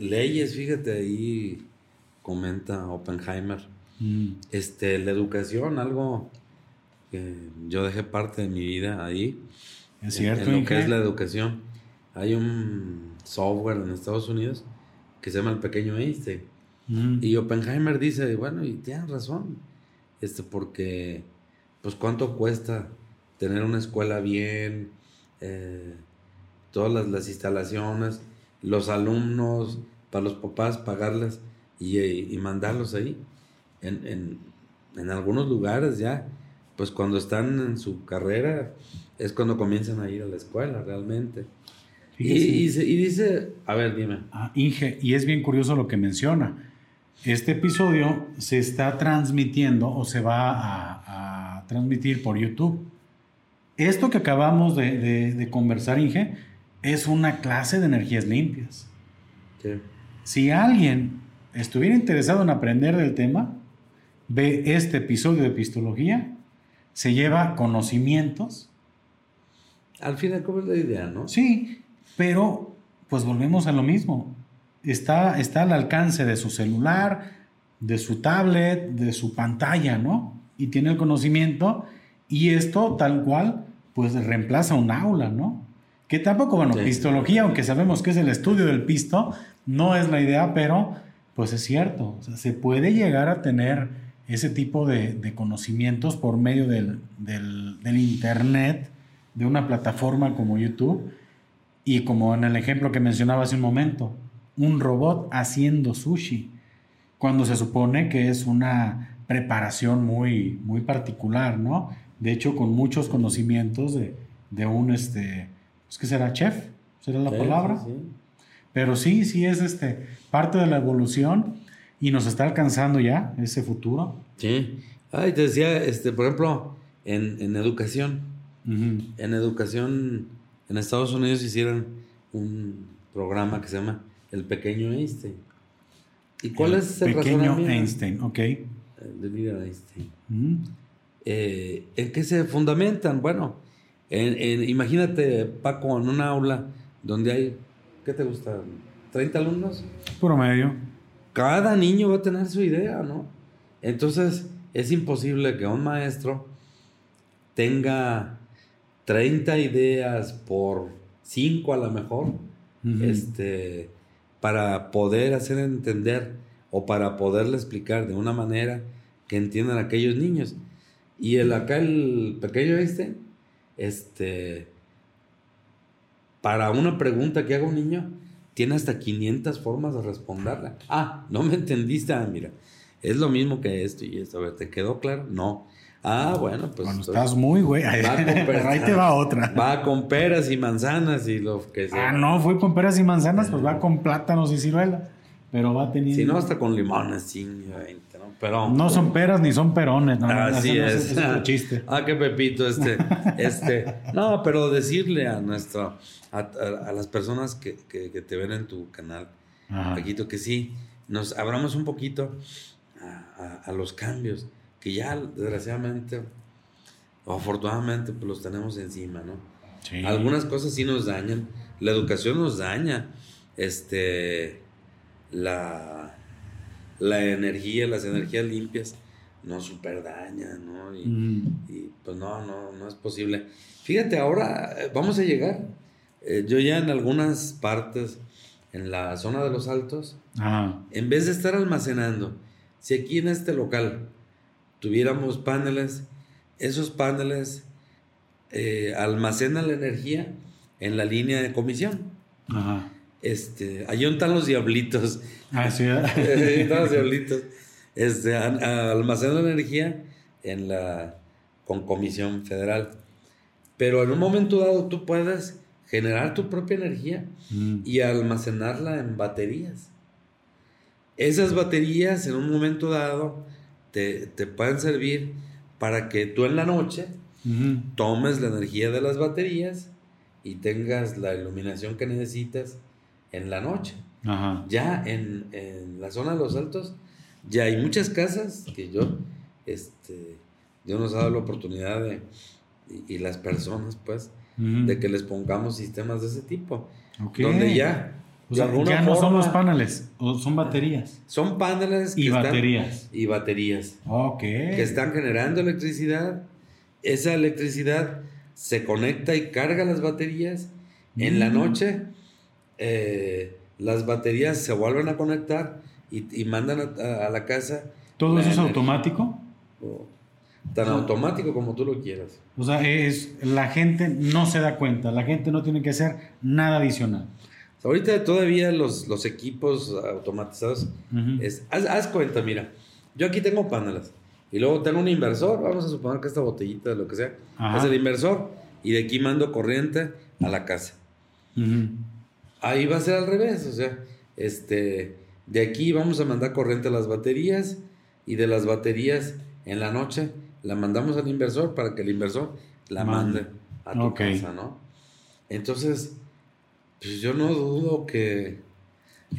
leyes, fíjate, ahí comenta Oppenheimer. Mm. Este, la educación, algo que yo dejé parte de mi vida ahí. Es cierto. En, lo que es la educación. Hay un software en Estados Unidos que se llama el pequeño Einstein. Mm. Y Oppenheimer dice, bueno, y tienes razón, este, porque, pues, ¿cuánto cuesta tener una escuela bien, eh, todas las, instalaciones, los alumnos, para los papás pagarles y, mandarlos ahí. En, algunos lugares ya, pues cuando están en su carrera, es cuando comienzan a ir a la escuela realmente. Y, y, dice, a ver, dime. Ah, Inge, y es bien curioso lo que menciona. Este episodio se está transmitiendo o se va a, a transmitir por YouTube. Esto que acabamos de, conversar, Inge, es una clase de energías limpias. Si alguien estuviera interesado en aprender del tema, ve este episodio de Epistología, se lleva conocimientos. Al final, ¿cómo es la idea, no? Sí, pero pues volvemos a lo mismo. Está, está al alcance de su celular, de su tablet, de su pantalla, ¿no? Y tiene el conocimiento y esto tal cual pues reemplaza un aula, ¿no? Que tampoco, bueno, pistología, aunque sabemos que es el estudio del pisto, no es la idea, pero pues es cierto, o sea, se puede llegar a tener ese tipo de, conocimientos por medio del, Internet, de una plataforma como YouTube, y como en el ejemplo que mencionaba hace un momento, un robot haciendo sushi, cuando se supone que es una preparación muy, muy particular, ¿no? de hecho con muchos conocimientos de, un, este, pues, ¿qué será? Chef, será la palabra. Pero sí, sí es este, parte de la evolución y nos está alcanzando ya ese futuro. Sí. Ay, te decía, este, por ejemplo, en, educación, en educación en Estados Unidos hicieron un programa que se llama El Pequeño Einstein. ¿Y cuál es el pequeño Einstein? Ok. De vida Einstein. Eh, ¿en qué se fundamentan? Bueno, imagínate, Paco, en una aula donde hay, ¿qué te gusta? ¿30 alumnos? Promedio. Cada niño va a tener su idea, ¿no? Entonces, es imposible que un maestro tenga 30 ideas por 5 a lo mejor, este, para poder hacer entender o para poderle explicar de una manera que entiendan aquellos niños. Y el acá el pequeño este, este, para una pregunta que haga un niño, tiene hasta 500 formas de responderla. Ah, no me entendiste, ah, mira, es lo mismo que esto y esto. A ver, ¿te quedó claro? No. Ah, bueno, pues. Bueno, estás muy güey. Ahí te va otra. Va con peras y manzanas y lo que sea. Ah, no, fue con peras y manzanas, pues va con plátanos y ciruelas. Pero va teniendo. Si no, hasta con limones, sí, pero, no son peras ni son perones. No, así es. es chiste. ah, qué pepito este. este. No, pero decirle a nuestro, a, las personas que, te ven en tu canal, Paquito, que sí, nos abramos un poquito a, los cambios, que ya desgraciadamente o afortunadamente pues los tenemos encima, ¿no? Algunas cosas sí nos dañan, la educación nos daña, este, la la energía, las energías limpias, no super dañan, ¿no? Y, pues no, no, no es posible. Fíjate, ahora eh, vamos a llegar. Eh, yo ya en algunas partes, en la zona de los altos, en vez de estar almacenando, si aquí en este local tuviéramos paneles, esos paneles eh, almacenan la energía en la línea de comisión. Ajá. Este, están los diablitos. Ah, sí. están los diablitos. Este, almacenan la energía en la con comisión federal. Pero en un momento dado tú puedes generar tu propia energía mm. y almacenarla en baterías. Esas baterías en un momento dado te, te pueden servir para que tú en la noche tomes la energía de las baterías y tengas la iluminación que necesitas en la noche. Ya en, en, la zona de los altos, ya hay muchas casas que yo, este, Dios nos ha dado la oportunidad de, y, las personas, pues, de que les pongamos sistemas de ese tipo. Donde ya. ya no son los paneles, son baterías. Son paneles y baterías. y baterías. Ok. Que están generando electricidad. Esa electricidad se conecta y carga las baterías. En la mm. noche, eh, las baterías se vuelven a conectar y, mandan a, la casa. ¿Todo eso es automático? Tan automático como tú lo quieras. O sea, es, la gente no se da cuenta, la gente no tiene que hacer nada adicional. Ahorita todavía los, los equipos automatizados, es, haz, cuenta, mira, yo aquí tengo paneles y luego tengo un inversor, vamos a suponer que esta botellita, lo que sea, es el inversor y de aquí mando corriente a la casa. Ahí va a ser al revés, o sea, este, de aquí vamos a mandar corriente a las baterías y de las baterías en la noche la mandamos al inversor para que el inversor la mande a tu casa, ¿no? Entonces, pues yo no dudo que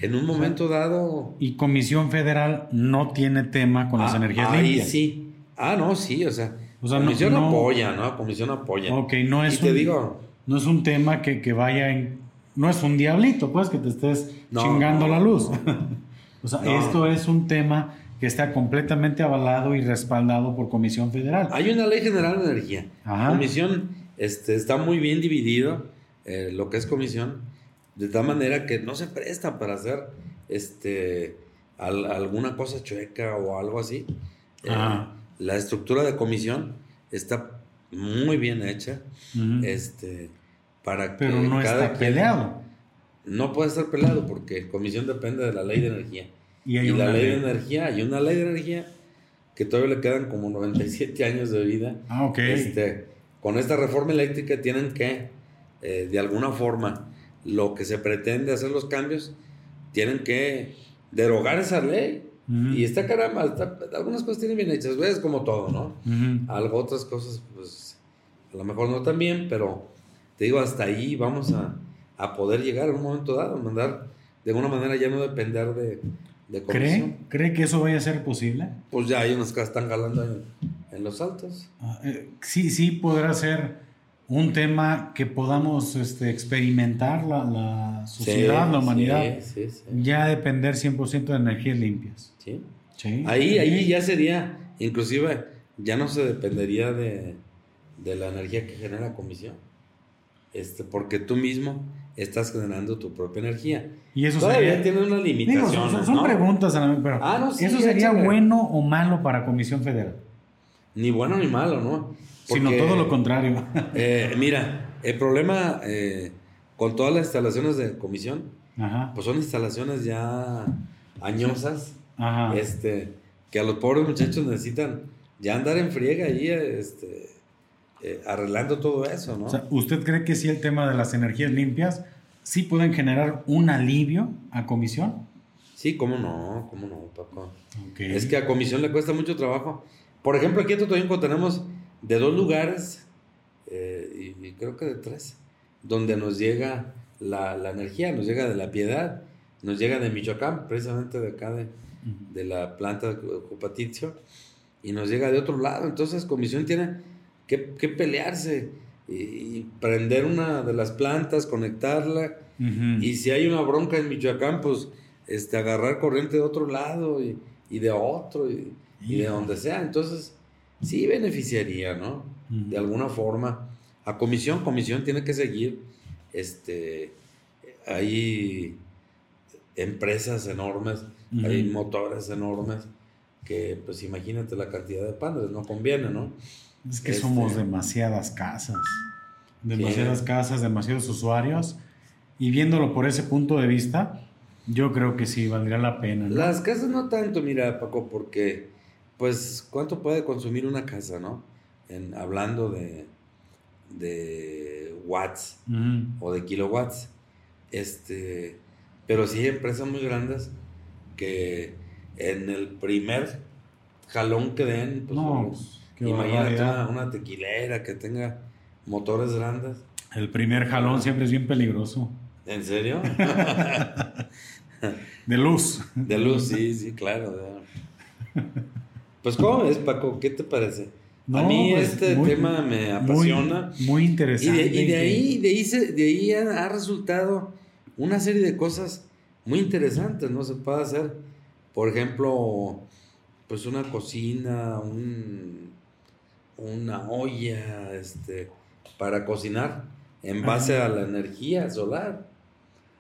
en un momento dado... Y Comisión Federal no tiene tema con las ah, energías ahí sí. Ah, no, sí, o sea, Comisión apoya, ¿no? Comisión apoya. Ok, no es, un, digo, no es un tema que, vaya en... No es un diablito, pues, que te estés chingando la luz. o sea, esto es un tema que está completamente avalado y respaldado por Comisión Federal. Hay una ley general de energía. Comisión este, está muy bien dividido eh, lo que es comisión, de tal manera que no se presta para hacer este, alguna cosa chueca o algo así. Eh, la estructura de comisión está muy bien hecha. este, para Pero no está peleado. No puede estar peleado porque comisión depende de la ley de energía. Y, la ley de energía, hay una ley de energía que todavía le quedan como 97 años de vida. Ah, ok. Este, con esta reforma eléctrica tienen que, eh, de alguna forma, lo que se pretende hacer los cambios, tienen que derogar esa ley. Y está caramba, algunas cosas tienen bien hechas, ves como todo, ¿no? Algo, otras cosas, pues, a lo mejor no tan bien, pero te digo, hasta ahí vamos a, a poder llegar en un momento dado, mandar, de alguna manera ya no depender de, ¿Cree, ¿Cree que eso vaya a ser posible? Pues ya hay unos que están jalando en, los altos. Ah, eh, sí, sí podrá ser un tema que podamos este, experimentar la, la sociedad, la humanidad, ya depender 100% de energías limpias. Sí. Ahí, ahí ya sería, inclusive, ya no se dependería de, de la energía que genera la comisión. Este, porque tú mismo estás generando tu propia energía. Y eso Todavía tiene una limitación. son, preguntas, pero ah, ¿eso sería bueno o malo para Comisión Federal? Ni bueno ni malo, ¿no? Sino todo lo contrario. Eh, mira, el problema eh, con todas las instalaciones de comisión, pues son instalaciones ya añosas, este, que a los pobres muchachos necesitan ya andar en friega ahí, este, eh, arreglando todo eso, ¿no? ¿usted cree que sí el tema de las energías limpias sí pueden generar un alivio a comisión? Sí, cómo no, cómo no, Paco. Es que a comisión le cuesta mucho trabajo. Por ejemplo, aquí en Totoyinco tenemos de dos lugares, eh, y, creo que de tres, donde nos llega la, energía, nos llega de la piedad, nos llega de Michoacán, precisamente de acá de, de la planta de Cupaticio, y nos llega de otro lado. Entonces, comisión tiene que, pelearse y, prender una de las plantas, conectarla. Y si hay una bronca en Michoacán, pues este, agarrar corriente de otro lado y, de otro y, de donde sea. Entonces, sí beneficiaría, ¿no? De alguna forma. A comisión, comisión tiene que seguir. Este, hay empresas enormes, hay motores enormes que, pues imagínate la cantidad de paneles, no conviene, ¿no? Es que somos este, demasiadas casas, demasiadas casas, demasiados usuarios, y viéndolo por ese punto de vista, yo creo que sí, valdría la pena. Las casas no tanto, mira, Paco, porque, pues, ¿cuánto puede consumir una casa, no? En, hablando de, de watts o de kilowatts. Este, pero sí hay empresas muy grandes que en el primer jalón que den, pues, no, imagínate una, tequilera que tenga motores grandes. El primer jalón siempre es bien peligroso. ¿En serio? de luz. De luz, sí, sí, claro. Pues, ¿cómo es, Paco? ¿Qué te parece? a mí pues, este tema me apasiona. Muy, interesante. Y de, ahí, de ahí, de ahí ha, resultado una serie de cosas muy interesantes, ¿no? Se puede hacer, por ejemplo, pues una cocina, un, una olla, este, para cocinar en base a la energía solar.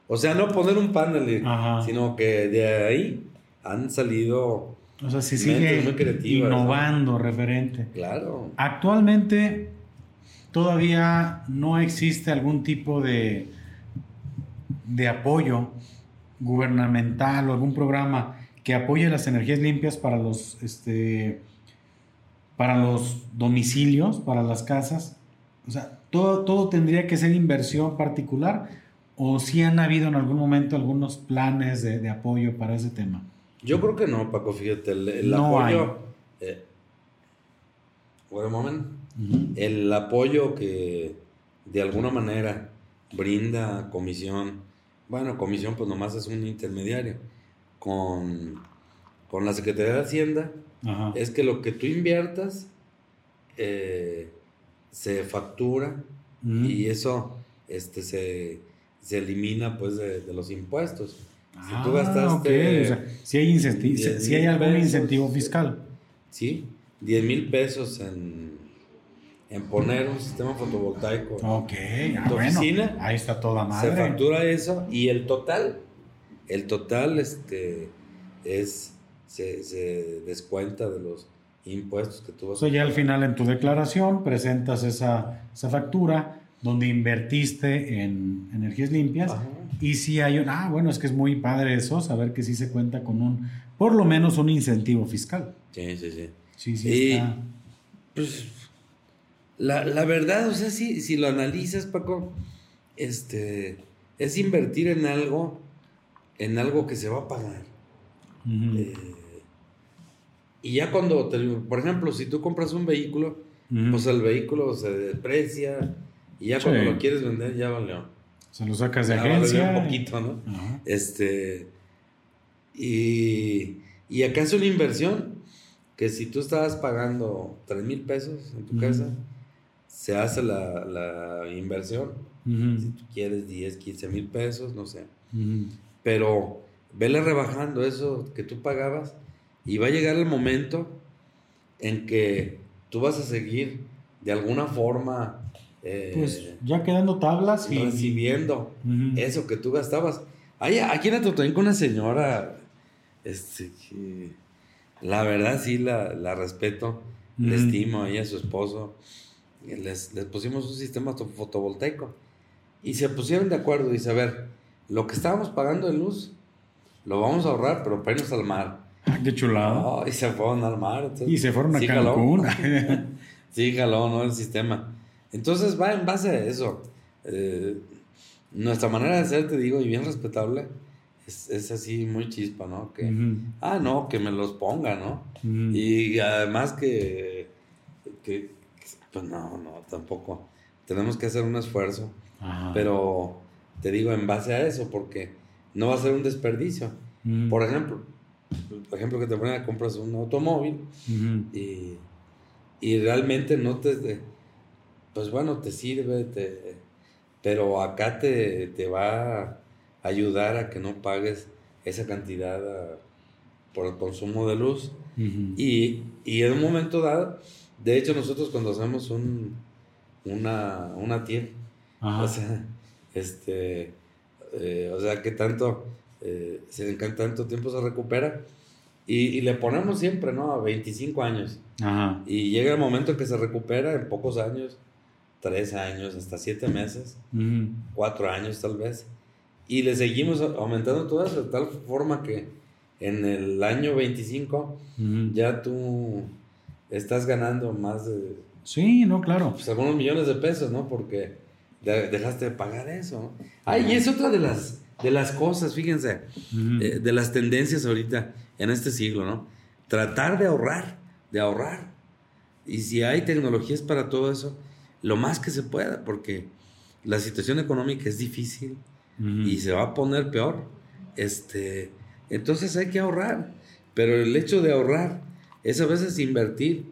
O sea, no poner un panel, sino que de ahí han salido o sea, se sigue innovando referente. Claro. Actualmente todavía no existe algún tipo de, de apoyo gubernamental o algún programa que apoye las energías limpias para los, este, para los domicilios, para las casas. O sea, todo, todo tendría que ser inversión particular o si han habido en algún momento algunos planes de, de apoyo para ese tema. Yo creo que no, Paco, fíjate, el, apoyo... Eh, moment. El apoyo que de alguna manera brinda comisión, bueno, comisión pues nomás es un intermediario, con, con la Secretaría de Hacienda, es que lo que tú inviertas eh, se factura y eso este, se, se elimina pues de, de los impuestos. Si tú ah, gastaste. si, hay si, hay algún incentivo fiscal. Sí, 10 mil pesos en, en poner un sistema fotovoltaico ok, en ah, tu oficina. Ahí está toda madre. Se factura eso y el total, el total este, es, se, se descuenta de los impuestos que tú vas a ya al final en tu declaración presentas esa, esa factura donde invertiste en energías limpias. Y si hay un, ah, bueno, es que es muy padre eso, saber que sí se cuenta con un, por lo menos un incentivo fiscal. Sí, sí, sí. Sí, sí. está. Pues, la, la, verdad, o sea, si, si lo analizas, Paco, este, es invertir en algo, en algo que se va a pagar. Eh, y ya cuando, por ejemplo, si tú compras un vehículo, pues el vehículo se deprecia, y ya cuando lo quieres vender, ya valió. Se lo sacas de agencia. Un poquito, ¿no? Este. Y, y acá es una inversión que si tú estabas pagando 3 mil pesos en tu casa, se hace la, la inversión. Si tú quieres 10, 15 mil pesos, no sé. Pero vele rebajando eso que tú pagabas y va a llegar el momento en que tú vas a seguir de alguna forma eh, pues ya quedando tablas y recibiendo eso que tú gastabas. Ay, aquí en Atotonilco con una señora, este, que la verdad sí la, respeto, le estimo a ella, a su esposo. Les, les, pusimos un sistema fotovoltaico y se pusieron de acuerdo. Dice, a ver, lo que estábamos pagando de luz, lo vamos a ahorrar, pero para irnos al mar. Ah, qué chulado. y se fueron al mar. y se fueron a Cancún. sí, jaló, ¿no? El sistema. Entonces va en base a eso. Eh, nuestra manera de ser, te digo, y bien respetable, es, así muy chispa, ¿no? Que, ah, no, que me los ponga, ¿no? Y además que, que, pues no, no, tampoco. Tenemos que hacer un esfuerzo, pero te digo en base a eso, porque no va a ser un desperdicio. Por ejemplo, por ejemplo que te ponen a compras un automóvil y, y realmente no te pues bueno, te sirve, te, pero acá te, te, va a ayudar a que no pagues esa cantidad por el consumo de luz. y, y, en un momento dado, de hecho nosotros cuando hacemos un, una, una tienda, o sea, este, eh, o sea que tanto, eh, se tanto tiempo se recupera Y, le ponemos siempre, ¿no? A 25 años. Ajá. Y llega el momento que se recupera en pocos años, tres años, hasta siete meses, cuatro años tal vez. Y le seguimos aumentando todo eso de tal forma que en el año 25 ya tú estás ganando más de... Sí, no, claro. Pues algunos millones de pesos, ¿no? Porque dejaste de pagar eso. Ah, y es otra de las, de las cosas, fíjense, eh, de las tendencias ahorita en este siglo, ¿no? Tratar de ahorrar, de ahorrar. Y si hay tecnologías para todo eso, lo más que se pueda, porque la situación económica es difícil y se va a poner peor. Este, entonces hay que ahorrar. Pero el hecho de ahorrar es a veces invertir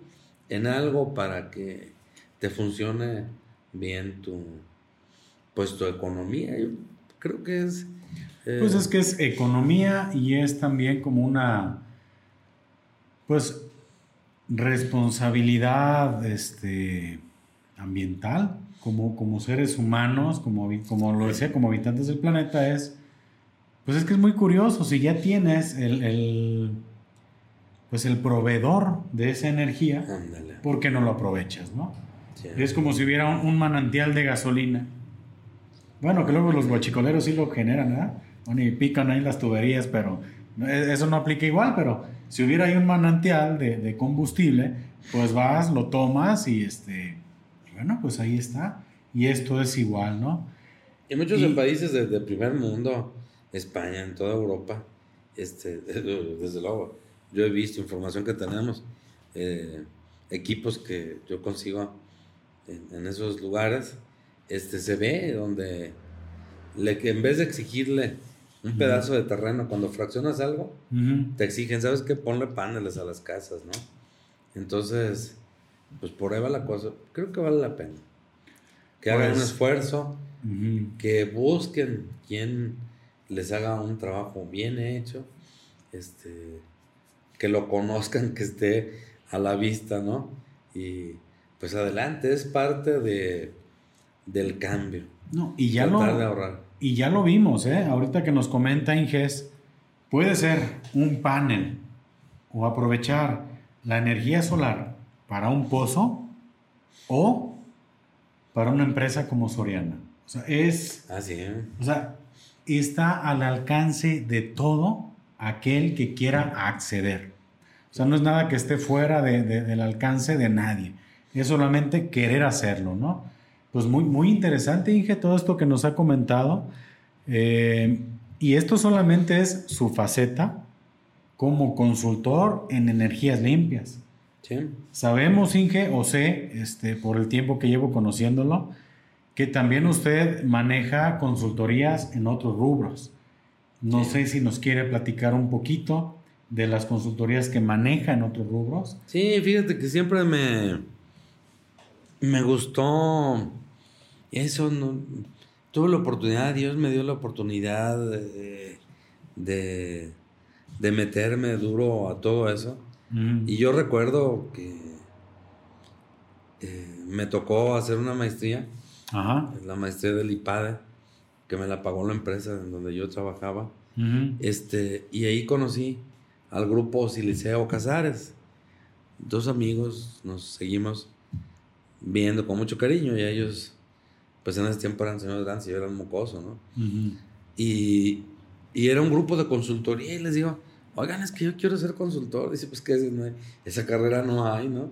en algo para que te funcione bien tu, pues, tu economía. Yo creo que es pues es que es economía y es también como una, pues, responsabilidad este, ambiental, como, como seres humanos, como, como lo decía, como habitantes del planeta, es, pues es que es muy curioso, si ya tienes el, pues el proveedor de esa energía, ¿por qué no lo aprovechas, no? Es como si hubiera un, un, manantial de gasolina. Bueno, que luego los guachicoleros sí lo generan, ¿verdad? Bueno, y pican ahí las tuberías, pero e, eso no aplica igual, pero si hubiera ahí un manantial de, combustible, pues vas, lo tomas y este, bueno, pues ahí está. Y esto es igual, ¿no? Y muchos países de, primer mundo, España, en toda Europa, este, desde luego, yo he visto información que tenemos, eh, equipos que yo consigo en, en, esos lugares, este, se ve donde le, en vez de exigirle un pedazo de terreno, cuando fraccionas algo, te exigen, ¿sabes qué? Ponle paneles a las casas, ¿no? Entonces, pues por ahí va la cosa. Creo que vale la pena. Que hagan un pues, esfuerzo, que busquen quien les haga un trabajo bien hecho, este, que lo conozcan, que esté a la vista, ¿no? Y pues adelante, es parte de, del cambio. No, y ya lo, de ahorrar. Y ya lo vimos, ¿eh? Ahorita que nos comenta Inges, puede ser un panel o aprovechar la energía solar para un pozo o para una empresa como Soriana. O sea, es. Así. O sea, está al alcance de todo aquel que quiera acceder. O sea, no es nada que esté fuera del alcance de nadie. Es solamente querer hacerlo, ¿no? Pues muy, muy interesante, Inge, todo esto que nos ha comentado. Eh, y esto solamente es su faceta como consultor en energías limpias. Sabemos, Inge, o sé, este, por el tiempo que llevo conociéndolo, que también usted maneja consultorías en otros rubros. No sé si nos quiere platicar un poquito de las consultorías que maneja en otros rubros. Sí, fíjate que siempre me, me gustó eso, no, tuve la oportunidad, Dios me dio la oportunidad de, de, meterme duro a todo eso. Y yo recuerdo que eh, me tocó hacer una maestría, la maestría del IPADE, que me la pagó la empresa en donde yo trabajaba. este, y ahí conocí al grupo Siliceo Casares. Dos amigos nos seguimos viendo con mucho cariño y ellos, pues en ese tiempo eran señores grandes y yo era un mocoso, ¿no? y, y, era un grupo de consultoría y les digo, oigan, es que yo quiero ser consultor. Dice, pues que esa carrera no hay, ¿no?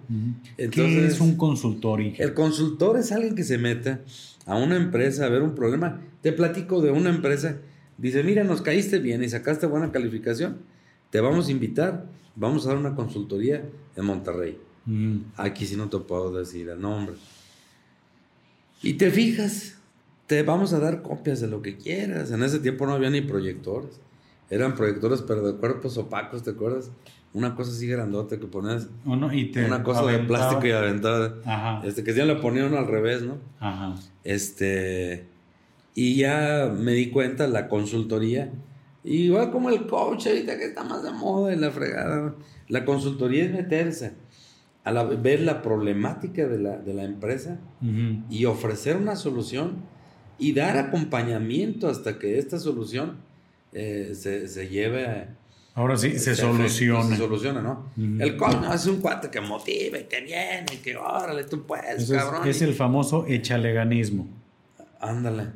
Entonces, ¿Qué es un consultor? El consultor es alguien que se mete a una empresa a ver un problema. Te platico de una empresa, dice, mira, nos caíste bien y sacaste buena calificación, te vamos a invitar, vamos a dar una consultoría en Monterrey. Aquí sí no te puedo decir el nombre. Y te fijas, te vamos a dar copias de lo que quieras. En ese tiempo no había ni proyectores. Eran proyectores, pero de cuerpos opacos, ¿te acuerdas? Una cosa así grandota que ponías. una cosa de plástico y aventada. Este, que ya le ponían al revés, ¿no? Ajá. Este. Y ya me di cuenta, la consultoría. Igual como el coach ahorita que está más de moda y la fregada. La consultoría es meterse a ver la problemática de la, empresa y ofrecer una solución y dar acompañamiento hasta que esta solución eh, se, lleve Ahora sí, se, soluciona. Se soluciona, ¿no? El coach no es un cuate que motive, que viene, que órale, tú puedes, cabrón. Es, el famoso echaleganismo. Ándale.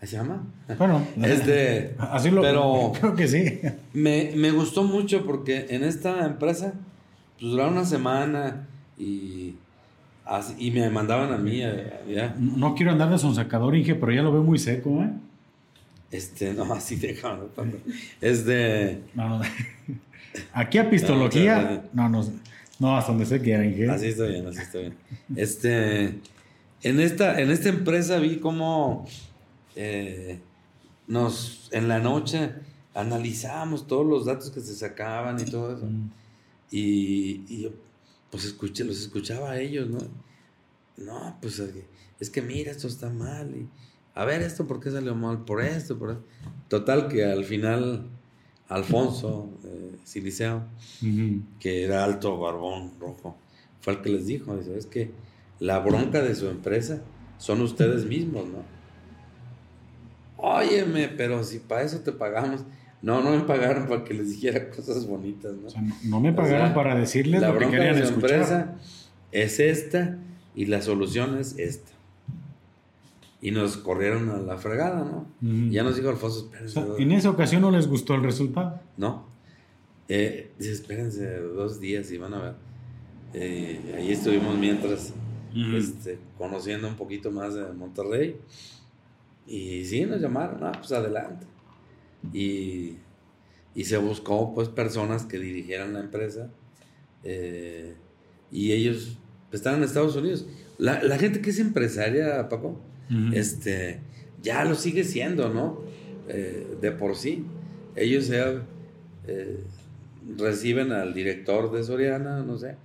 ¿Se llama? Bueno, este, así lo pero creo que sí. Me, me gustó mucho porque en esta empresa, pues duraba una semana y y me mandaban a mí, ya. No quiero andar de sonsacador, Inge, pero ya lo veo muy seco, ¿eh? Este, no, así déjame. Es de. No, no. Aquí a pistología. No, no, no, hasta donde se quiera, Inge. Así está bien, así está bien. Este. En esta, en esta empresa vi cómo eh, nos, en la noche, analizábamos todos los datos que se sacaban y todo eso. Mm. Y, y yo pues escuché, los escuchaba a ellos, ¿no? No, pues es que mira, esto está mal. Y, a ver, esto por qué salió mal, por esto, por esto. Total, que al final, Alfonso eh, Siliceo, que era alto, barbón, rojo, fue el que les dijo: dice, es que la bronca de su empresa son ustedes mismos, ¿no? Óyeme, pero si para eso te pagamos. No, no me pagaron para que les dijera cosas bonitas, ¿no? no, me pagaron para decirles la lo que querían de su empresa es esta y la solución es esta. Y nos corrieron a la fregada, ¿no? Ya nos dijo Alfonso, espérense. en esa ocasión no les gustó el resultado. No. Eh, dice, espérense dos días y van a ver. Eh, ahí estuvimos mientras este, conociendo un poquito más de Monterrey. Y sí, nos llamaron, ah, pues adelante. Y, se buscó pues personas que dirigieran la empresa eh, y ellos están en Estados Unidos. La, gente que es empresaria, Paco, este, ya lo sigue siendo, ¿no? Eh, de por sí. Ellos eh, reciben al director de Soriana, no sé,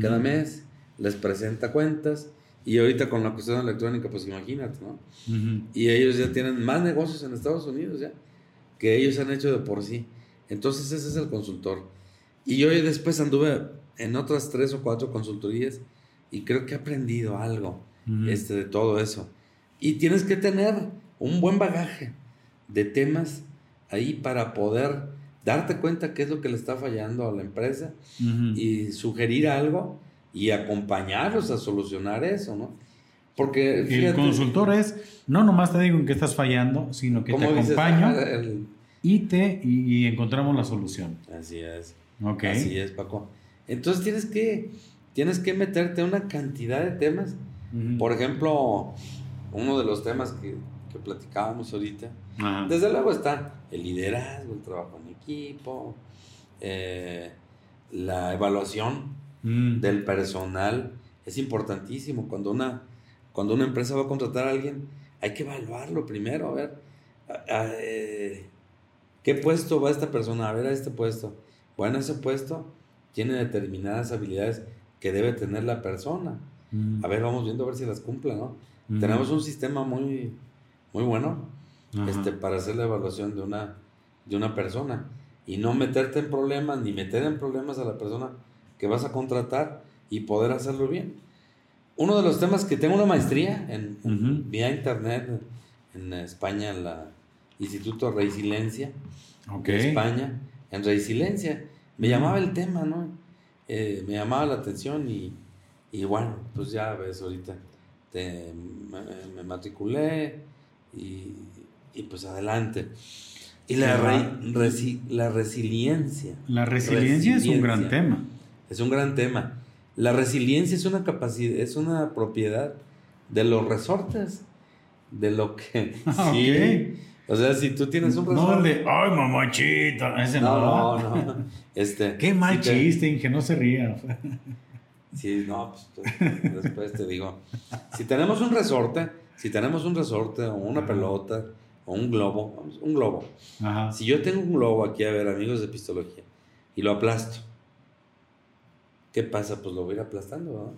cada mes, les presenta cuentas. Y ahorita con la cuestión electrónica, pues imagínate, ¿no? Y ellos ya tienen más negocios en Estados Unidos, ya que ellos han hecho de por sí. Entonces ese es el consultor. Y yo después anduve en otras tres o cuatro consultorías y creo que he aprendido algo este, de todo eso. Y tienes que tener un buen bagaje de temas ahí para poder darte cuenta qué es lo que le está fallando a la empresa y sugerir algo y acompañarlos a solucionar eso, ¿no? Porque el consultor es, no nomás te digo en qué estás fallando, sino que te acompaño y te y, encontramos la solución. Así es. Okay. Así es, Paco. Entonces tienes que, tienes que meterte una cantidad de temas. Por ejemplo, uno de los temas que, que platicábamos ahorita, desde luego está el liderazgo, el trabajo en equipo, eh, la evaluación mm. del personal. Es importantísimo. Cuando una cuando una empresa va a contratar a alguien, hay que evaluarlo primero, a ver, eh, ¿qué puesto va esta persona? A ver, a este puesto. Bueno, ese puesto tiene determinadas habilidades que debe tener la persona. Mm. A ver, vamos viendo a ver si las cumple, ¿no? Mm. Tenemos un sistema muy, muy bueno este, para hacer la evaluación de una, de una persona y no meterte en problemas ni meter en problemas a la persona que vas a contratar y poder hacerlo bien uno de los temas que tengo una maestría en, vía internet en España, en la Instituto Resiliencia de España, en Resiliencia. Me llamaba el tema, ¿no? Eh, me llamaba la atención y, y, bueno, pues ya ves, ahorita me, matriculé y, y, pues adelante. Y la, la resiliencia. La resiliencia es un gran tema. Es un gran tema. La resiliencia es una capacidad, es una propiedad de los resortes, de lo que... Sí. O sea, si tú tienes un resorte... No, de, ay, mamachita, ese no. No, no, Este, Qué mal chiste, que no se ría. Sí, no, pues, pues, después te digo. Si tenemos un resorte, si tenemos un resorte o una pelota o un globo, un globo. Ajá. Si yo tengo un globo aquí, a ver, amigos de pistología, y lo aplasto, ¿qué pasa? Pues lo voy a ir aplastando,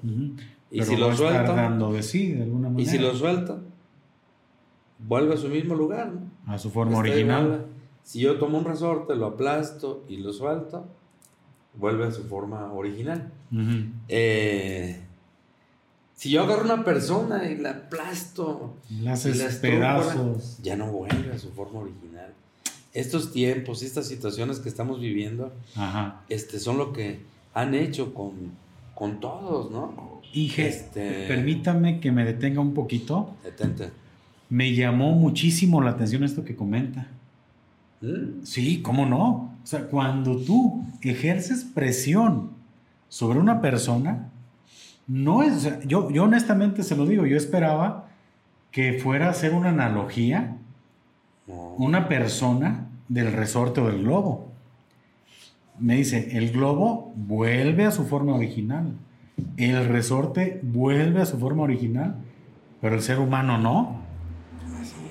Y si lo suelto. de sí, de alguna manera. Y si lo suelto, vuelve a su mismo lugar, ¿no? A su forma original. Si yo tomo un resorte, lo aplasto y lo suelto, vuelve a su forma original. Eh, si yo agarro una persona y la aplasto, las pedazos, ya no vuelve a su forma original. estos tiempos, estas situaciones que estamos viviendo, este, son lo que han hecho con, con todos, ¿no? Y este... permítame que me detenga un poquito. Detente. Me llamó muchísimo la atención esto que comenta. ¿Mm? Sí, ¿cómo no? O sea, cuando tú ejerces presión sobre una persona, no es, yo, yo honestamente se lo digo, yo esperaba que fuera a ser una analogía, una persona del resorte o del globo. Me dice, el globo vuelve a su forma original, el resorte vuelve a su forma original, pero el ser humano no.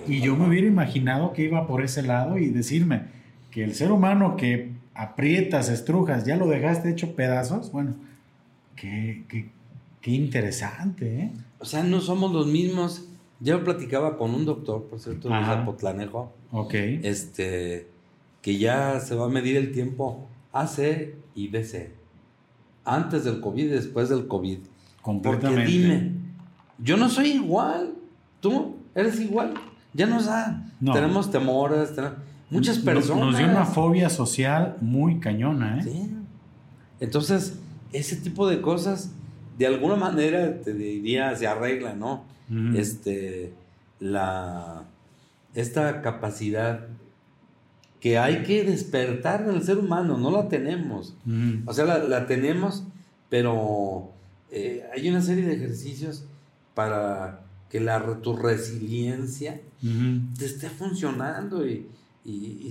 Y yo me hubiera imaginado que iba por ese lado y decirme que el ser humano que aprietas, estrujas, ya lo dejaste hecho pedazos, bueno, qué, qué, interesante, ¿eh? O sea, no somos los mismos. Yo platicaba con un doctor, por cierto, de Zapotlanejo. Ok. Este, que ya se va a medir el tiempo AC y DC. Antes del COVID y después del COVID. Completamente. Porque dime, yo no soy igual. Tú eres igual. Ya nos da. Tenemos temores, muchas personas. Nos, dio una fobia social muy cañona, ¿eh? Sí. Entonces, ese tipo de cosas, de alguna manera, te diría, se arregla, ¿no? Este, la, esta capacidad que hay que despertar en el ser humano, no la tenemos. O sea, la, tenemos, pero eh, hay una serie de ejercicios para que la, tu resiliencia te esté funcionando y,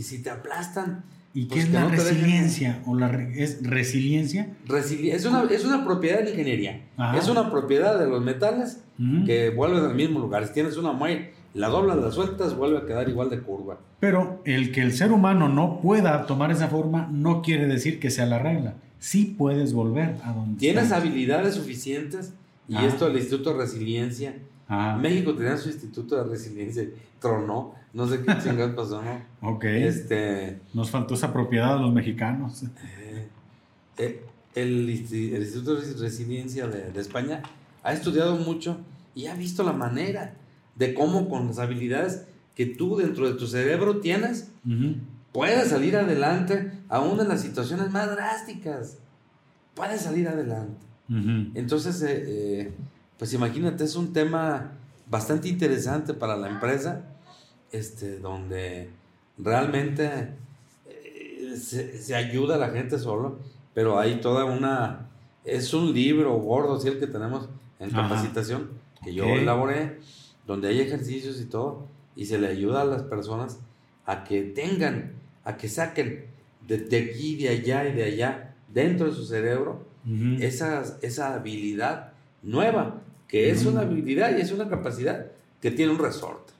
si te aplastan. ¿Y pues qué es la resiliencia? ¿O la es resiliencia? es, una, es una propiedad de la ingeniería. Es una propiedad de los metales que vuelven al mismo lugar. Si tienes una muelle, la doblas, la sueltas, vuelve a quedar igual de curva. Pero el que el ser humano no pueda tomar esa forma no quiere decir que sea la regla. Sí puedes volver a donde Tienes habilidades suficientes y esto el Instituto de Resiliencia Ah. México tenía su instituto de resiliencia, tronó, no sé qué chingados pasó, ¿no? Ok. Este, Nos faltó esa propiedad a los mexicanos. Eh, eh, el, Instituto de Resiliencia de, España ha estudiado mucho y ha visto la manera de cómo con las habilidades que tú dentro de tu cerebro tienes, puedes salir adelante aún en las situaciones más drásticas. Puedes salir adelante. Entonces, eh, pues imagínate, es un tema bastante interesante para la empresa, este, donde realmente eh, se, ayuda a la gente solo, pero hay toda una, es un libro gordo, sí, el que tenemos en capacitación, que yo elaboré, donde hay ejercicios y todo, y se le ayuda a las personas a que tengan, a que saquen de, aquí, de allá y de allá, dentro de su cerebro, esa, esa habilidad nueva que es una habilidad y es una capacidad que tiene un resorte.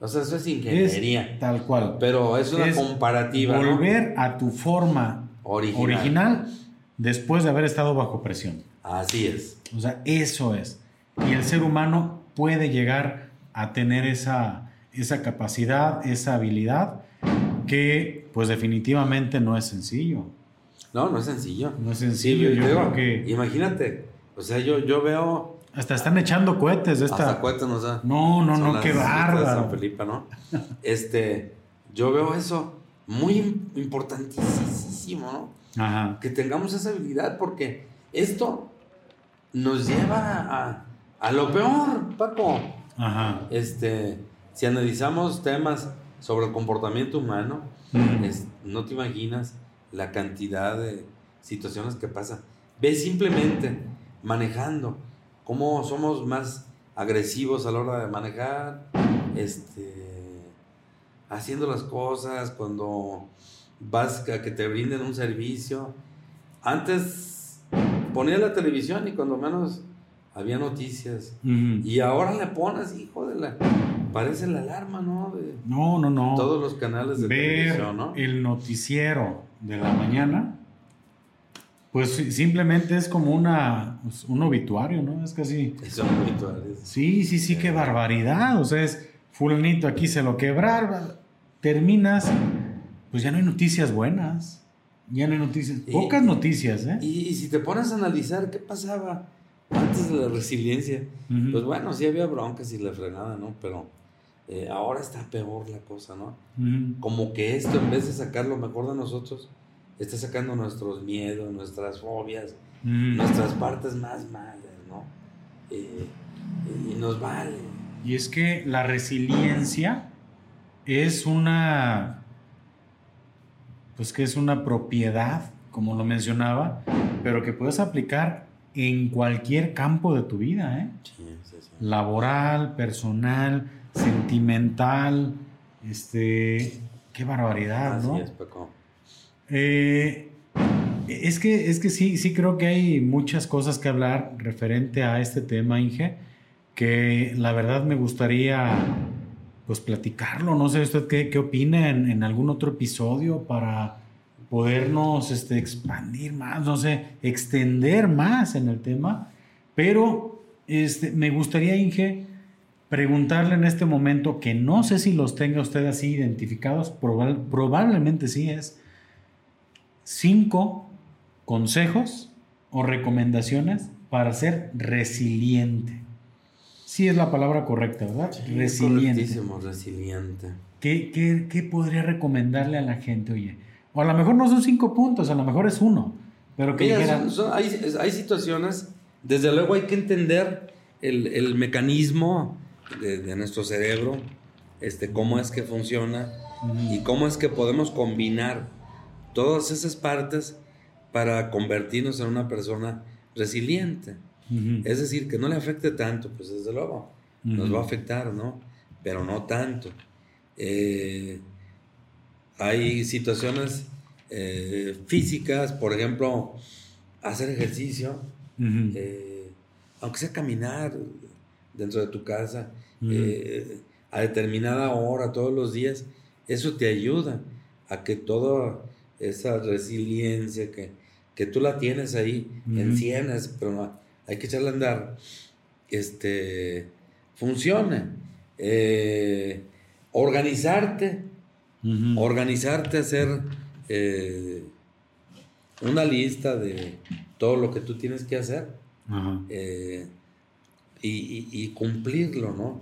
O sea, eso es ingeniería. tal cual. Pero es una comparativa. Volver a tu forma original. después de haber estado bajo presión. Así es. O sea, eso es. Y el ser humano puede llegar a tener esa, esa capacidad, esa habilidad, que pues definitivamente no es sencillo. No, no es sencillo. No es sencillo. yo creo que... Imagínate, o sea, yo, yo veo hasta están echando cohetes de esta. Hasta cohetes nos da. No, no, no, qué bárbaro. San Felipe, ¿no? este, yo veo eso muy importantísimo, ¿no? Ajá. Que tengamos esa habilidad porque esto nos lleva a, lo peor, Paco. Ajá. Este, si analizamos temas sobre el comportamiento humano, no te imaginas la cantidad de situaciones que pasan. Ve simplemente manejando cómo somos más agresivos a la hora de manejar, este, haciendo las cosas, cuando vas a que te brinden un servicio. Antes ponía la televisión y cuando menos había noticias. Y ahora le pones, hijo de la... Parece la alarma, ¿no? no, no, no. Todos los canales de televisión, ¿no? El noticiero de la mañana pues simplemente es como una, pues, un obituario, ¿no? Es casi... Es un obituario. Sí, sí, sí, qué barbaridad. O sea, es fulanito aquí se lo quebrar, terminas, pues ya no hay noticias buenas. Ya no hay noticias, pocas noticias, ¿eh? Y, si te pones a analizar qué pasaba antes de la resiliencia, pues bueno, sí había broncas y la frenada, ¿no? Pero eh, ahora está peor la cosa, ¿no? Como que esto, en vez de sacar lo mejor de nosotros, está sacando nuestros miedos, nuestras fobias, nuestras partes más malas, ¿no? Eh, y nos vale. Y es que la resiliencia es una, pues que es una propiedad, como lo mencionaba, pero que puedes aplicar en cualquier campo de tu vida, ¿eh? Laboral, personal, sentimental, este, qué barbaridad, ¿no? Es, eh, es que, es que sí, sí creo que hay muchas cosas que hablar referente a este tema, Inge, que la verdad me gustaría pues platicarlo. No sé usted qué, qué opina en, algún otro episodio para podernos este, expandir más, no sé, extender más en el tema. Pero este, me gustaría, Inge, preguntarle en este momento, que no sé si los tenga usted así identificados, probablemente sí es, cinco consejos o recomendaciones para ser resiliente. Sí es la palabra correcta, ¿verdad? resiliente. resiliente. ¿Qué, qué, qué podría recomendarle a la gente, oye? O a lo mejor no son cinco puntos, a lo mejor es uno. Pero que hay, hay, situaciones, desde luego hay que entender el, el mecanismo de, nuestro cerebro, este, cómo es que funciona y cómo es que podemos combinar todas esas partes para convertirnos en una persona resiliente. Es decir, que no le afecte tanto, pues desde luego, nos va a afectar, ¿no? Pero no tanto. Eh, hay situaciones eh, físicas, por ejemplo, hacer ejercicio, eh, aunque sea caminar, dentro de tu casa eh, a determinada hora todos los días, eso te ayuda a que toda esa resiliencia que, que tú la tienes ahí cienes, pero hay que echarla a andar, este, funcione. Eh, organizarte, organizarte, hacer eh, una lista de todo lo que tú tienes que hacer y, cumplirlo, ¿no?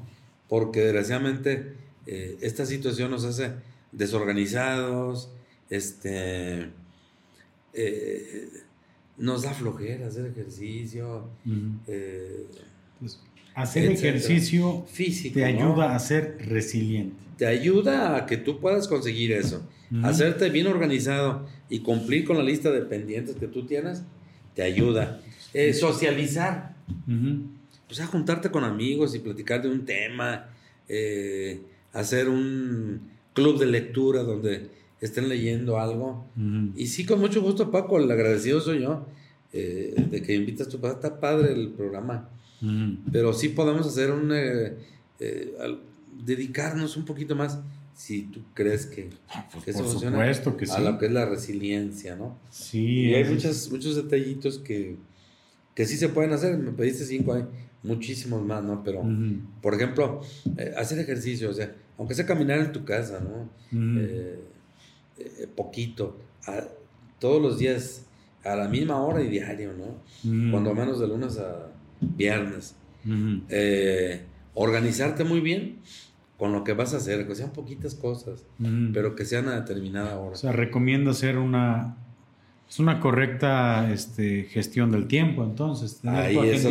Porque desgraciadamente eh, esta situación nos hace desorganizados, este, eh, nos da flojera hacer ejercicio. Eh, pues, hacer ejercicio físico te ayuda a ser resiliente. Te ayuda a que tú puedas conseguir eso. Hacerte bien organizado y cumplir con la lista de pendientes que tú tienes, te ayuda. socializar o sea, juntarte con amigos y platicar de un tema, eh, hacer un club de lectura donde estén leyendo algo. Y sí, con mucho gusto, Paco, el agradecido soy yo eh, de que invitas tu padre. Está padre el programa. Pero sí podemos hacer un... Eh, dedicarnos un poquito más si tú crees que, ah, pues eso por supuesto que sí. a lo que es la resiliencia, ¿no? Sí. Y hay muchos, muchos detallitos que, que sí se pueden hacer. Me pediste cinco ahí muchísimos más, ¿no? Pero, por ejemplo, eh, hacer ejercicio, o sea, aunque sea caminar en tu casa, ¿no? Eh, eh, poquito, todos los días, a la misma hora y diario, ¿no? Cuando menos de lunes a viernes. organizarte muy bien con lo que vas a hacer, que sean poquitas cosas, pero que sean a determinada hora. O sea, recomiendo hacer una, es una correcta este, gestión del tiempo, entonces. Ahí es,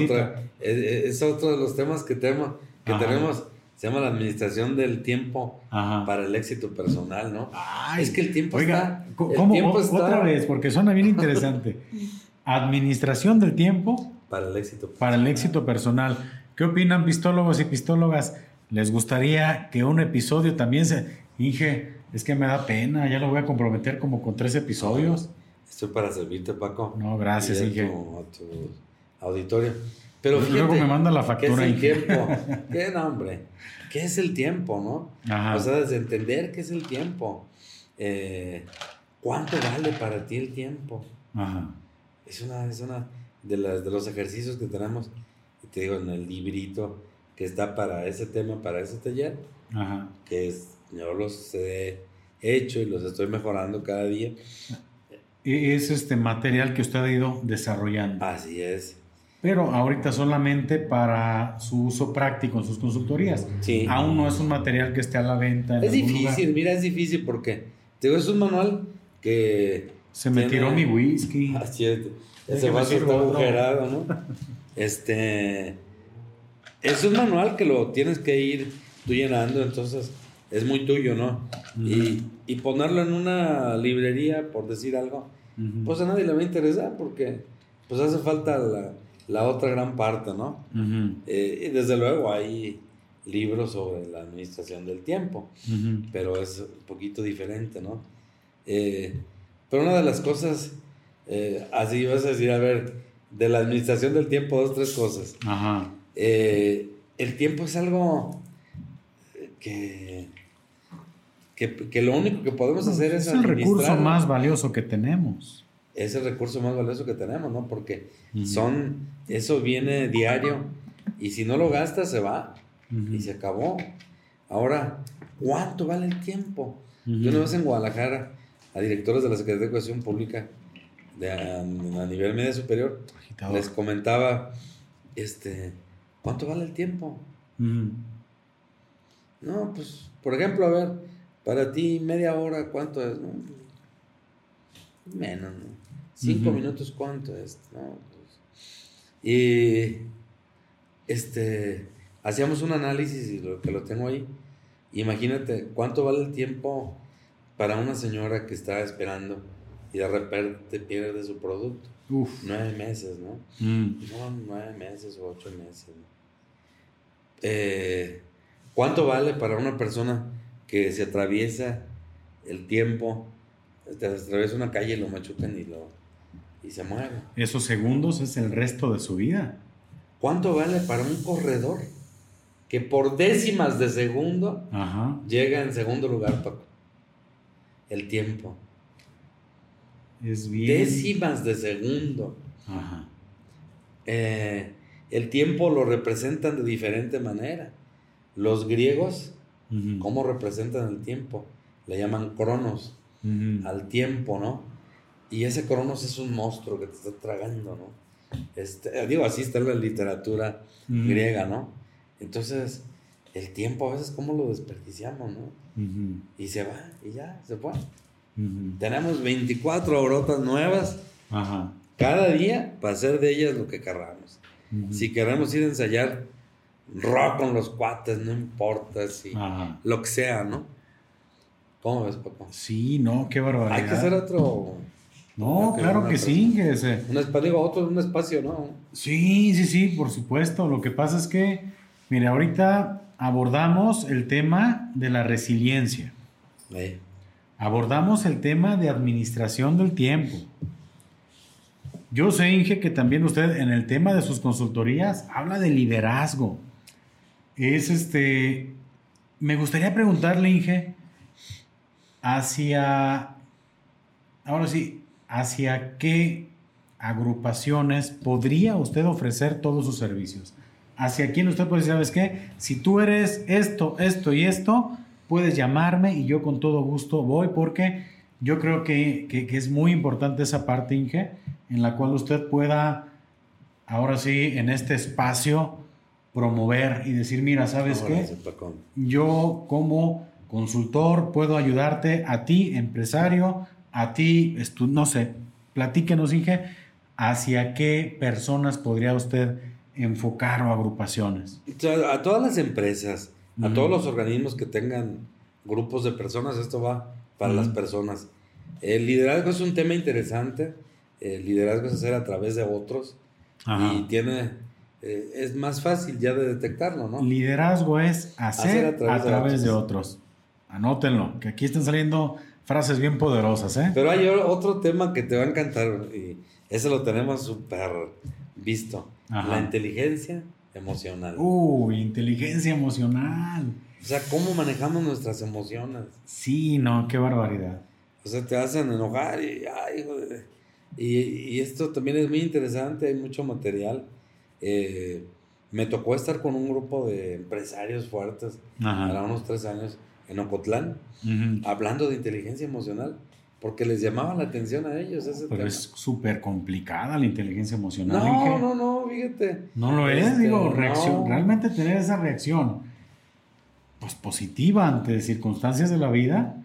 es, otro de los temas que, tenemos, que tenemos. Se llama la administración del tiempo para el éxito personal, ¿no? es que el tiempo está. ¿cómo, Otra vez, porque suena bien interesante. administración del tiempo para el éxito personal. Para el éxito personal. ¿Qué opinan pistólogos y pistólogas? ¿Les gustaría que un episodio también se... Inge, es que me da pena, ya lo voy a comprometer como con tres episodios. Estoy para servirte, Paco. No, gracias, Inge. A tu auditorio. Pero fíjate, Luego me manda la factura. ¿Qué es el tiempo? ¿Qué nombre? ¿Qué es el tiempo, no? Ajá. O sea, desde entender qué es el tiempo. Eh, ¿Cuánto vale para ti el tiempo? Ajá. Es una, es una de, las, de los ejercicios que tenemos, te digo, en el librito que está para ese tema, para ese taller, Ajá. que es, yo los he hecho y los estoy mejorando cada día es este material que usted ha ido desarrollando. Así es. pero ahorita solamente para su uso práctico en sus consultorías. Sí. Aún no es un material que esté a la venta. es difícil, mira, es difícil porque te digo, es un manual que... Se me tiró mi whisky. Ah, cierto. Ese vaso está agujerado, ¿no? este... Es un manual que lo tienes que ir tú llenando, entonces es muy tuyo, ¿no? y, y, ponerlo en una librería, por decir algo, pues a nadie le va a interesar porque pues hace falta la, la otra gran parte, ¿no? Eh, y desde luego hay libros sobre la administración del tiempo, pero es un poquito diferente, ¿no? Eh, pero una de las cosas, eh, así vas a decir, a ver, de la administración del tiempo, dos, tres cosas. el tiempo es algo que, que, lo único que podemos hacer es... Es el recurso más valioso que tenemos es el recurso más valioso que tenemos, ¿no? Porque son, eso viene diario y si no lo gastas se va y se acabó. Ahora, ¿cuánto vale el tiempo? Yo una vez en Guadalajara, a directores de la Secretaría de Educación Pública de, a, nivel medio superior, les comentaba, este, ¿cuánto vale el tiempo? No, pues, por ejemplo, a ver, para ti media hora, ¿cuánto es? Menos, ¿no? Cinco minutos, ¿cuánto es? Pues, y este, hacíamos un análisis y lo que lo tengo ahí. Imagínate cuánto vale el tiempo para una señora que está esperando y de repente pierde su producto. Nueve meses, ¿no? Mm. No, nueve meses o ocho meses. Eh, ¿Cuánto vale para una persona que se atraviesa el tiempo, te atraviesa una calle y lo machucan y lo y se mueve. Esos segundos es el resto de su vida. ¿Cuánto vale para un corredor que por décimas de segundo llega en segundo lugar, Paco? El tiempo. Es bien. Décimas de segundo. Ajá. Eh, el tiempo lo representan de diferente manera. Los griegos, ¿cómo representan el tiempo? Le llaman cronos al tiempo, ¿no? Y ese Cronos es un monstruo que te está tragando, ¿no? Este, digo, así está la literatura griega, ¿no? Entonces, el tiempo a veces, ¿cómo lo desperdiciamos, no? Y se va, y ya, se fue. Tenemos 24 orotas nuevas cada día para hacer de ellas lo que querramos. Si queremos ir a ensayar rock con los cuates, no importa si lo que sea, ¿no? ¿Cómo ves, papá? Sí, no, qué barbaridad. Hay que hacer otro no, claro que sí. Que Un espacio, otro un espacio, ¿no? Sí, sí, sí, por supuesto. Lo que pasa es que, mire, ahorita abordamos el tema de la resiliencia. Abordamos el tema de administración del tiempo. Yo sé, Inge, que también usted en el tema de sus consultorías habla de liderazgo. Es este. Me gustaría preguntarle, Inge, hacia. Ahora sí, hacia qué agrupaciones podría usted ofrecer todos sus servicios. Hacia quién usted puede decir, ¿sabes qué? Si tú eres esto, esto y esto, puedes llamarme y yo con todo gusto voy porque yo creo que, es muy importante esa parte, Inge, en la cual usted pueda, ahora sí, en este espacio, promover y decir, mira, ¿sabes qué? Yo como consultor puedo ayudarte a ti, empresario, a ti, no sé, platíquenos, Inge, hacia qué personas podría usted enfocar o agrupaciones. A todas las empresas, a todos los organismos que tengan grupos de personas, esto va para las personas. El liderazgo es un tema interesante. El liderazgo es hacer a través de otros y tiene eh, es más fácil ya de detectarlo, ¿no? Liderazgo es hacer, a través, de, otros. Anótenlo, que aquí están saliendo frases bien poderosas, ¿eh? Pero hay otro tema que te va a encantar y ese lo tenemos súper visto. La inteligencia emocional. Uy, inteligencia emocional. O sea, ¿cómo manejamos nuestras emociones? Sí, no, qué barbaridad. O sea, te hacen enojar y, ay, y, y esto también es muy interesante, hay mucho material. Eh, me tocó estar con un grupo de empresarios fuertes, Ajá. unos tres años, en Ocotlán, hablando de inteligencia emocional, porque les llamaba la atención a ellos. Pero es súper complicada la inteligencia emocional. No, no, no, fíjate. No lo es, este, digo, reacción. Realmente tener esa reacción, pues positiva ante circunstancias de la vida.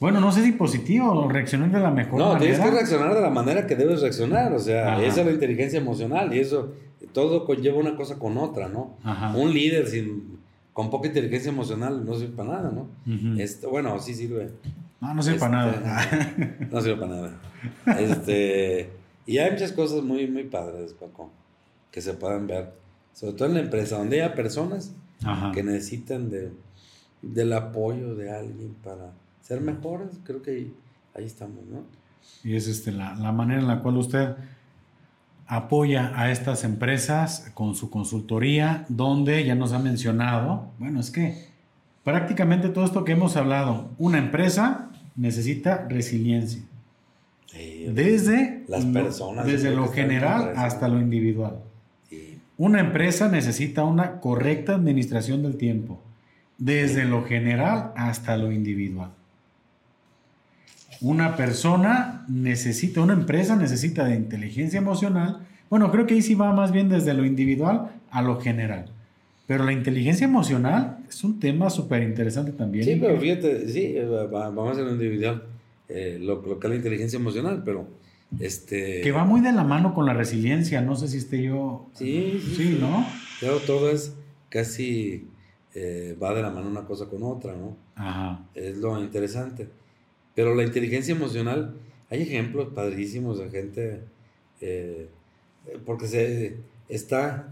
Bueno, no sé si positiva o reaccionar de la mejor manera. No, tienes que reaccionar de la manera que debes reaccionar. O sea, esa es la inteligencia emocional y eso, todo conlleva una cosa con otra, ¿no? Un líder sin, con poca inteligencia emocional no sirve para nada, ¿no? bueno, sí sirve no, no sirve para este, nada. no sirve para nada. Este, y hay muchas cosas muy, muy padres, Paco, que se puedan ver. Sobre todo en la empresa, donde hay personas que necesitan de, del apoyo de alguien para ser mejores. Creo que ahí, ahí estamos, ¿no? Y es este, la, la manera en la cual usted apoya a estas empresas con su consultoría, donde ya nos ha mencionado, bueno, es que prácticamente todo esto que hemos hablado, una empresa necesita resiliencia. desde las personas. desde lo general hasta lo individual. Una empresa necesita una correcta administración del tiempo, desde lo general hasta lo individual. Una persona necesita, una empresa necesita de inteligencia emocional. Bueno, creo que ahí sí va más bien desde lo individual a lo general. Pero la inteligencia emocional es un tema súper interesante también. Sí, pero fíjate, sí, vamos a hacer un individual, eh, lo, que es la inteligencia emocional, pero este... Que va muy de la mano con la resiliencia, no sé si esté yo... Sí, sí, ¿no? Pero todo es casi, eh, va de la mano una cosa con otra, ¿no? Ajá. Es lo interesante. Pero la inteligencia emocional, hay ejemplos padrísimos de gente, eh, porque se está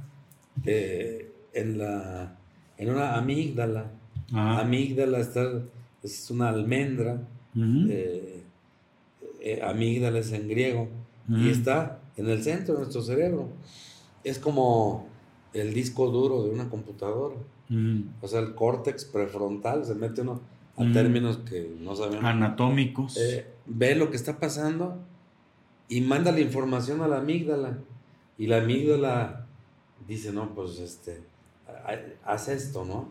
en la en una amígdala. Amígdala está, es una almendra. Eh, eh, amígdala es en griego. Y está en el centro de nuestro cerebro. Es como el disco duro de una computadora. O sea, el córtex prefrontal, se mete uno a términos que no sabemos. Anatómicos. Eh, ve lo que está pasando y manda la información a la amígdala. Y la amígdala dice, no, pues este, haz esto, ¿no?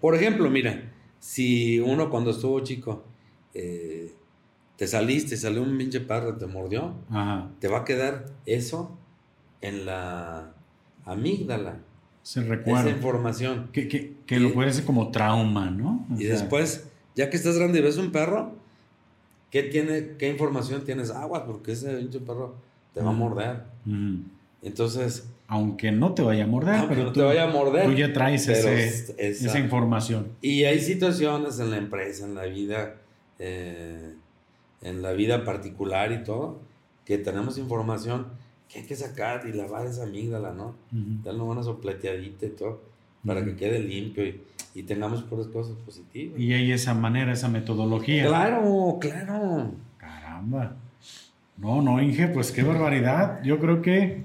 Por ejemplo, mira, si uno cuando estuvo chico eh, te saliste, salió un pinche perro, te mordió, te va a quedar eso en la amígdala. Se recuerda. Esa información. Que, que, lo puede ser como trauma, ¿no? y después, ya que estás grande y ves un perro, ¿qué, tiene, qué información tienes? Agua, porque ese pinche perro te va a morder. Entonces, aunque no te vaya a morder, pero tú, te vaya a morder, tú ya traes esa información. Y hay situaciones en la empresa, en la vida, eh, en la vida particular y todo, que tenemos información que hay que sacar y lavar esa amígdala, ¿no? Darle una sopleteadita y todo, para que quede limpio y, y tengamos puras cosas positivas. Y hay esa manera, esa metodología. Claro, claro. Caramba. No, no, Inge, pues qué barbaridad. Yo creo que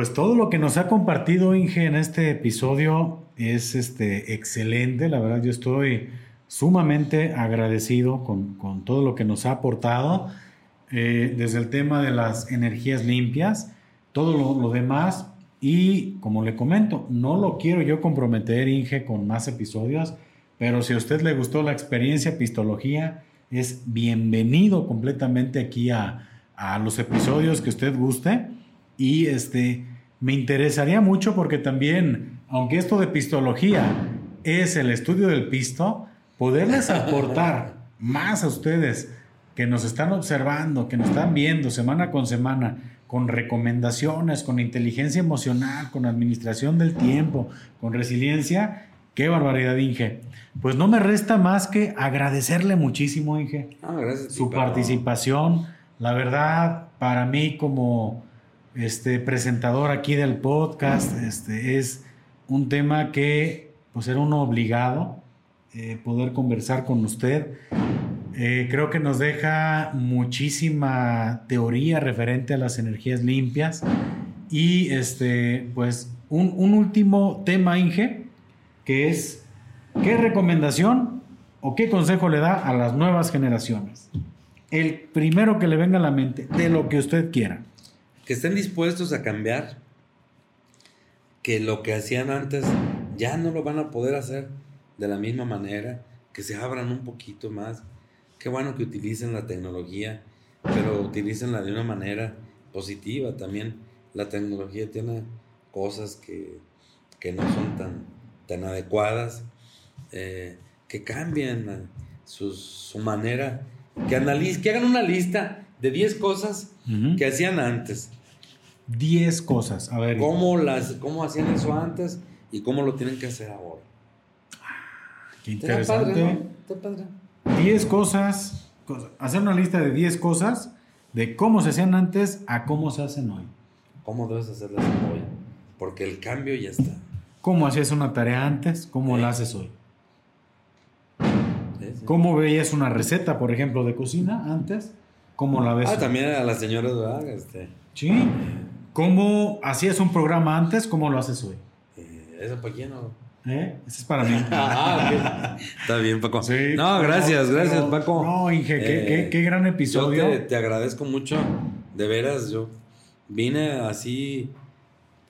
pues todo lo que nos ha compartido Inge en este episodio es este, excelente. La verdad, yo estoy sumamente agradecido con, todo lo que nos ha aportado, eh, desde el tema de las energías limpias, todo lo, lo, demás. Y como le comento, no lo quiero yo comprometer, Inge, con más episodios, pero si a usted le gustó la experiencia Pistología, es bienvenido completamente aquí a, a los episodios que usted guste. Y este, me interesaría mucho porque también, aunque esto de pistología es el estudio del pisto, poderles aportar más a ustedes que nos están observando, que nos están viendo semana con semana, con recomendaciones, con inteligencia emocional, con administración del tiempo, con resiliencia. Qué barbaridad, Inge. Pues no me resta más que agradecerle muchísimo, Inge, ah, gracias su participación. La verdad, para mí como este presentador aquí del podcast. Este es un tema que pues era uno obligado eh, poder conversar con usted. Eh, creo que nos deja muchísima teoría referente a las energías limpias y este pues un, un último tema Inge que es qué recomendación o qué consejo le da a las nuevas generaciones. El primero que le venga a la mente de lo que usted quiera que estén dispuestos a cambiar, que lo que hacían antes ya no lo van a poder hacer de la misma manera, que se abran un poquito más, qué bueno que utilicen la tecnología, pero utilicenla de una manera positiva también. La tecnología tiene cosas que, no son tan, tan adecuadas, eh, que cambien su, manera, que, analiz, que hagan una lista de 10 cosas que hacían antes. 10 cosas, a ver. ¿Cómo, las, ¿Cómo hacían eso antes y cómo lo tienen que hacer ahora? Qué interesante. 10 cosas, hacer una lista de 10 cosas de cómo se hacían antes a cómo se hacen hoy. ¿Cómo debes hacerlas hoy? Porque el cambio ya está. ¿Cómo hacías una tarea antes? ¿Cómo la haces hoy? ¿Cómo veías una receta, por ejemplo, de cocina antes? ¿Cómo la ves? Ah, también a las señoras, ¿verdad? Este. Sí. ¿Cómo hacías un programa antes? ¿Cómo lo haces hoy? Eh, ¿Eso para quién no? ¿Eh? Ese es para mí. ah, Está bien, Paco. Sí, no, gracias, gracias, Paco. No, Inge, qué, qué, gran episodio. Yo te, agradezco mucho, de veras, yo vine así,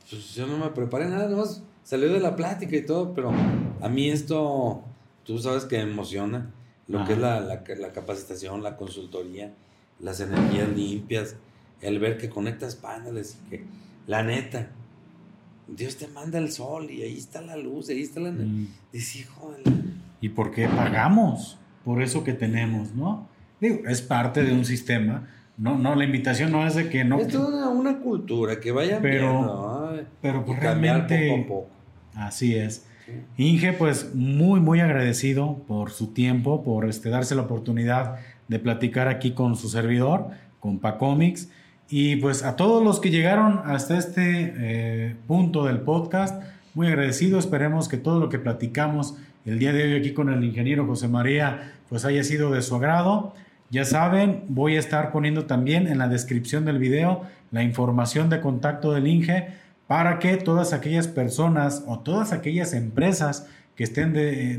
pues yo no me preparé nada, más salió de la plática y todo, pero a mí esto, tú sabes que me emociona, lo que es la, la, la, capacitación, la consultoría, las energías limpias, el ver que conectas paneles, que la neta, Dios te manda el sol y ahí está la luz, ahí está la... Mm. Dice, hijo ¿Y por qué pagamos por eso que tenemos, no? Digo, es parte de un sistema. No, no, la invitación no es de que no... Es toda una cultura que vaya pero, pero pues realmente... Poco a poco. Así es. Inge, pues muy, muy agradecido por su tiempo, por este, darse la oportunidad de platicar aquí con su servidor, con Pacomics. Y pues a todos los que llegaron hasta este eh, punto del podcast, muy agradecido. Esperemos que todo lo que platicamos el día de hoy aquí con el ingeniero José María pues haya sido de su agrado. Ya saben, voy a estar poniendo también en la descripción del video la información de contacto del Inge para que todas aquellas personas o todas aquellas empresas que estén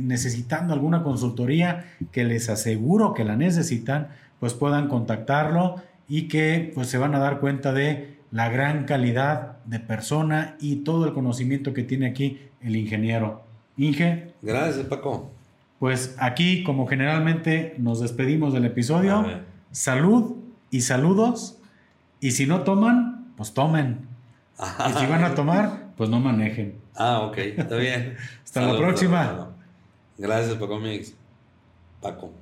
necesitando alguna consultoría, que les aseguro que la necesitan, pues puedan contactarlo y que pues se van a dar cuenta de la gran calidad de persona y todo el conocimiento que tiene aquí el ingeniero. Inge. Gracias, Paco. Pues aquí, como generalmente nos despedimos del episodio, salud y saludos. Y si no toman, pues tomen. y si van a tomar, pues no manejen. Ah, ok, está bien. Hasta la próxima. Gracias, Paco Mix. Paco.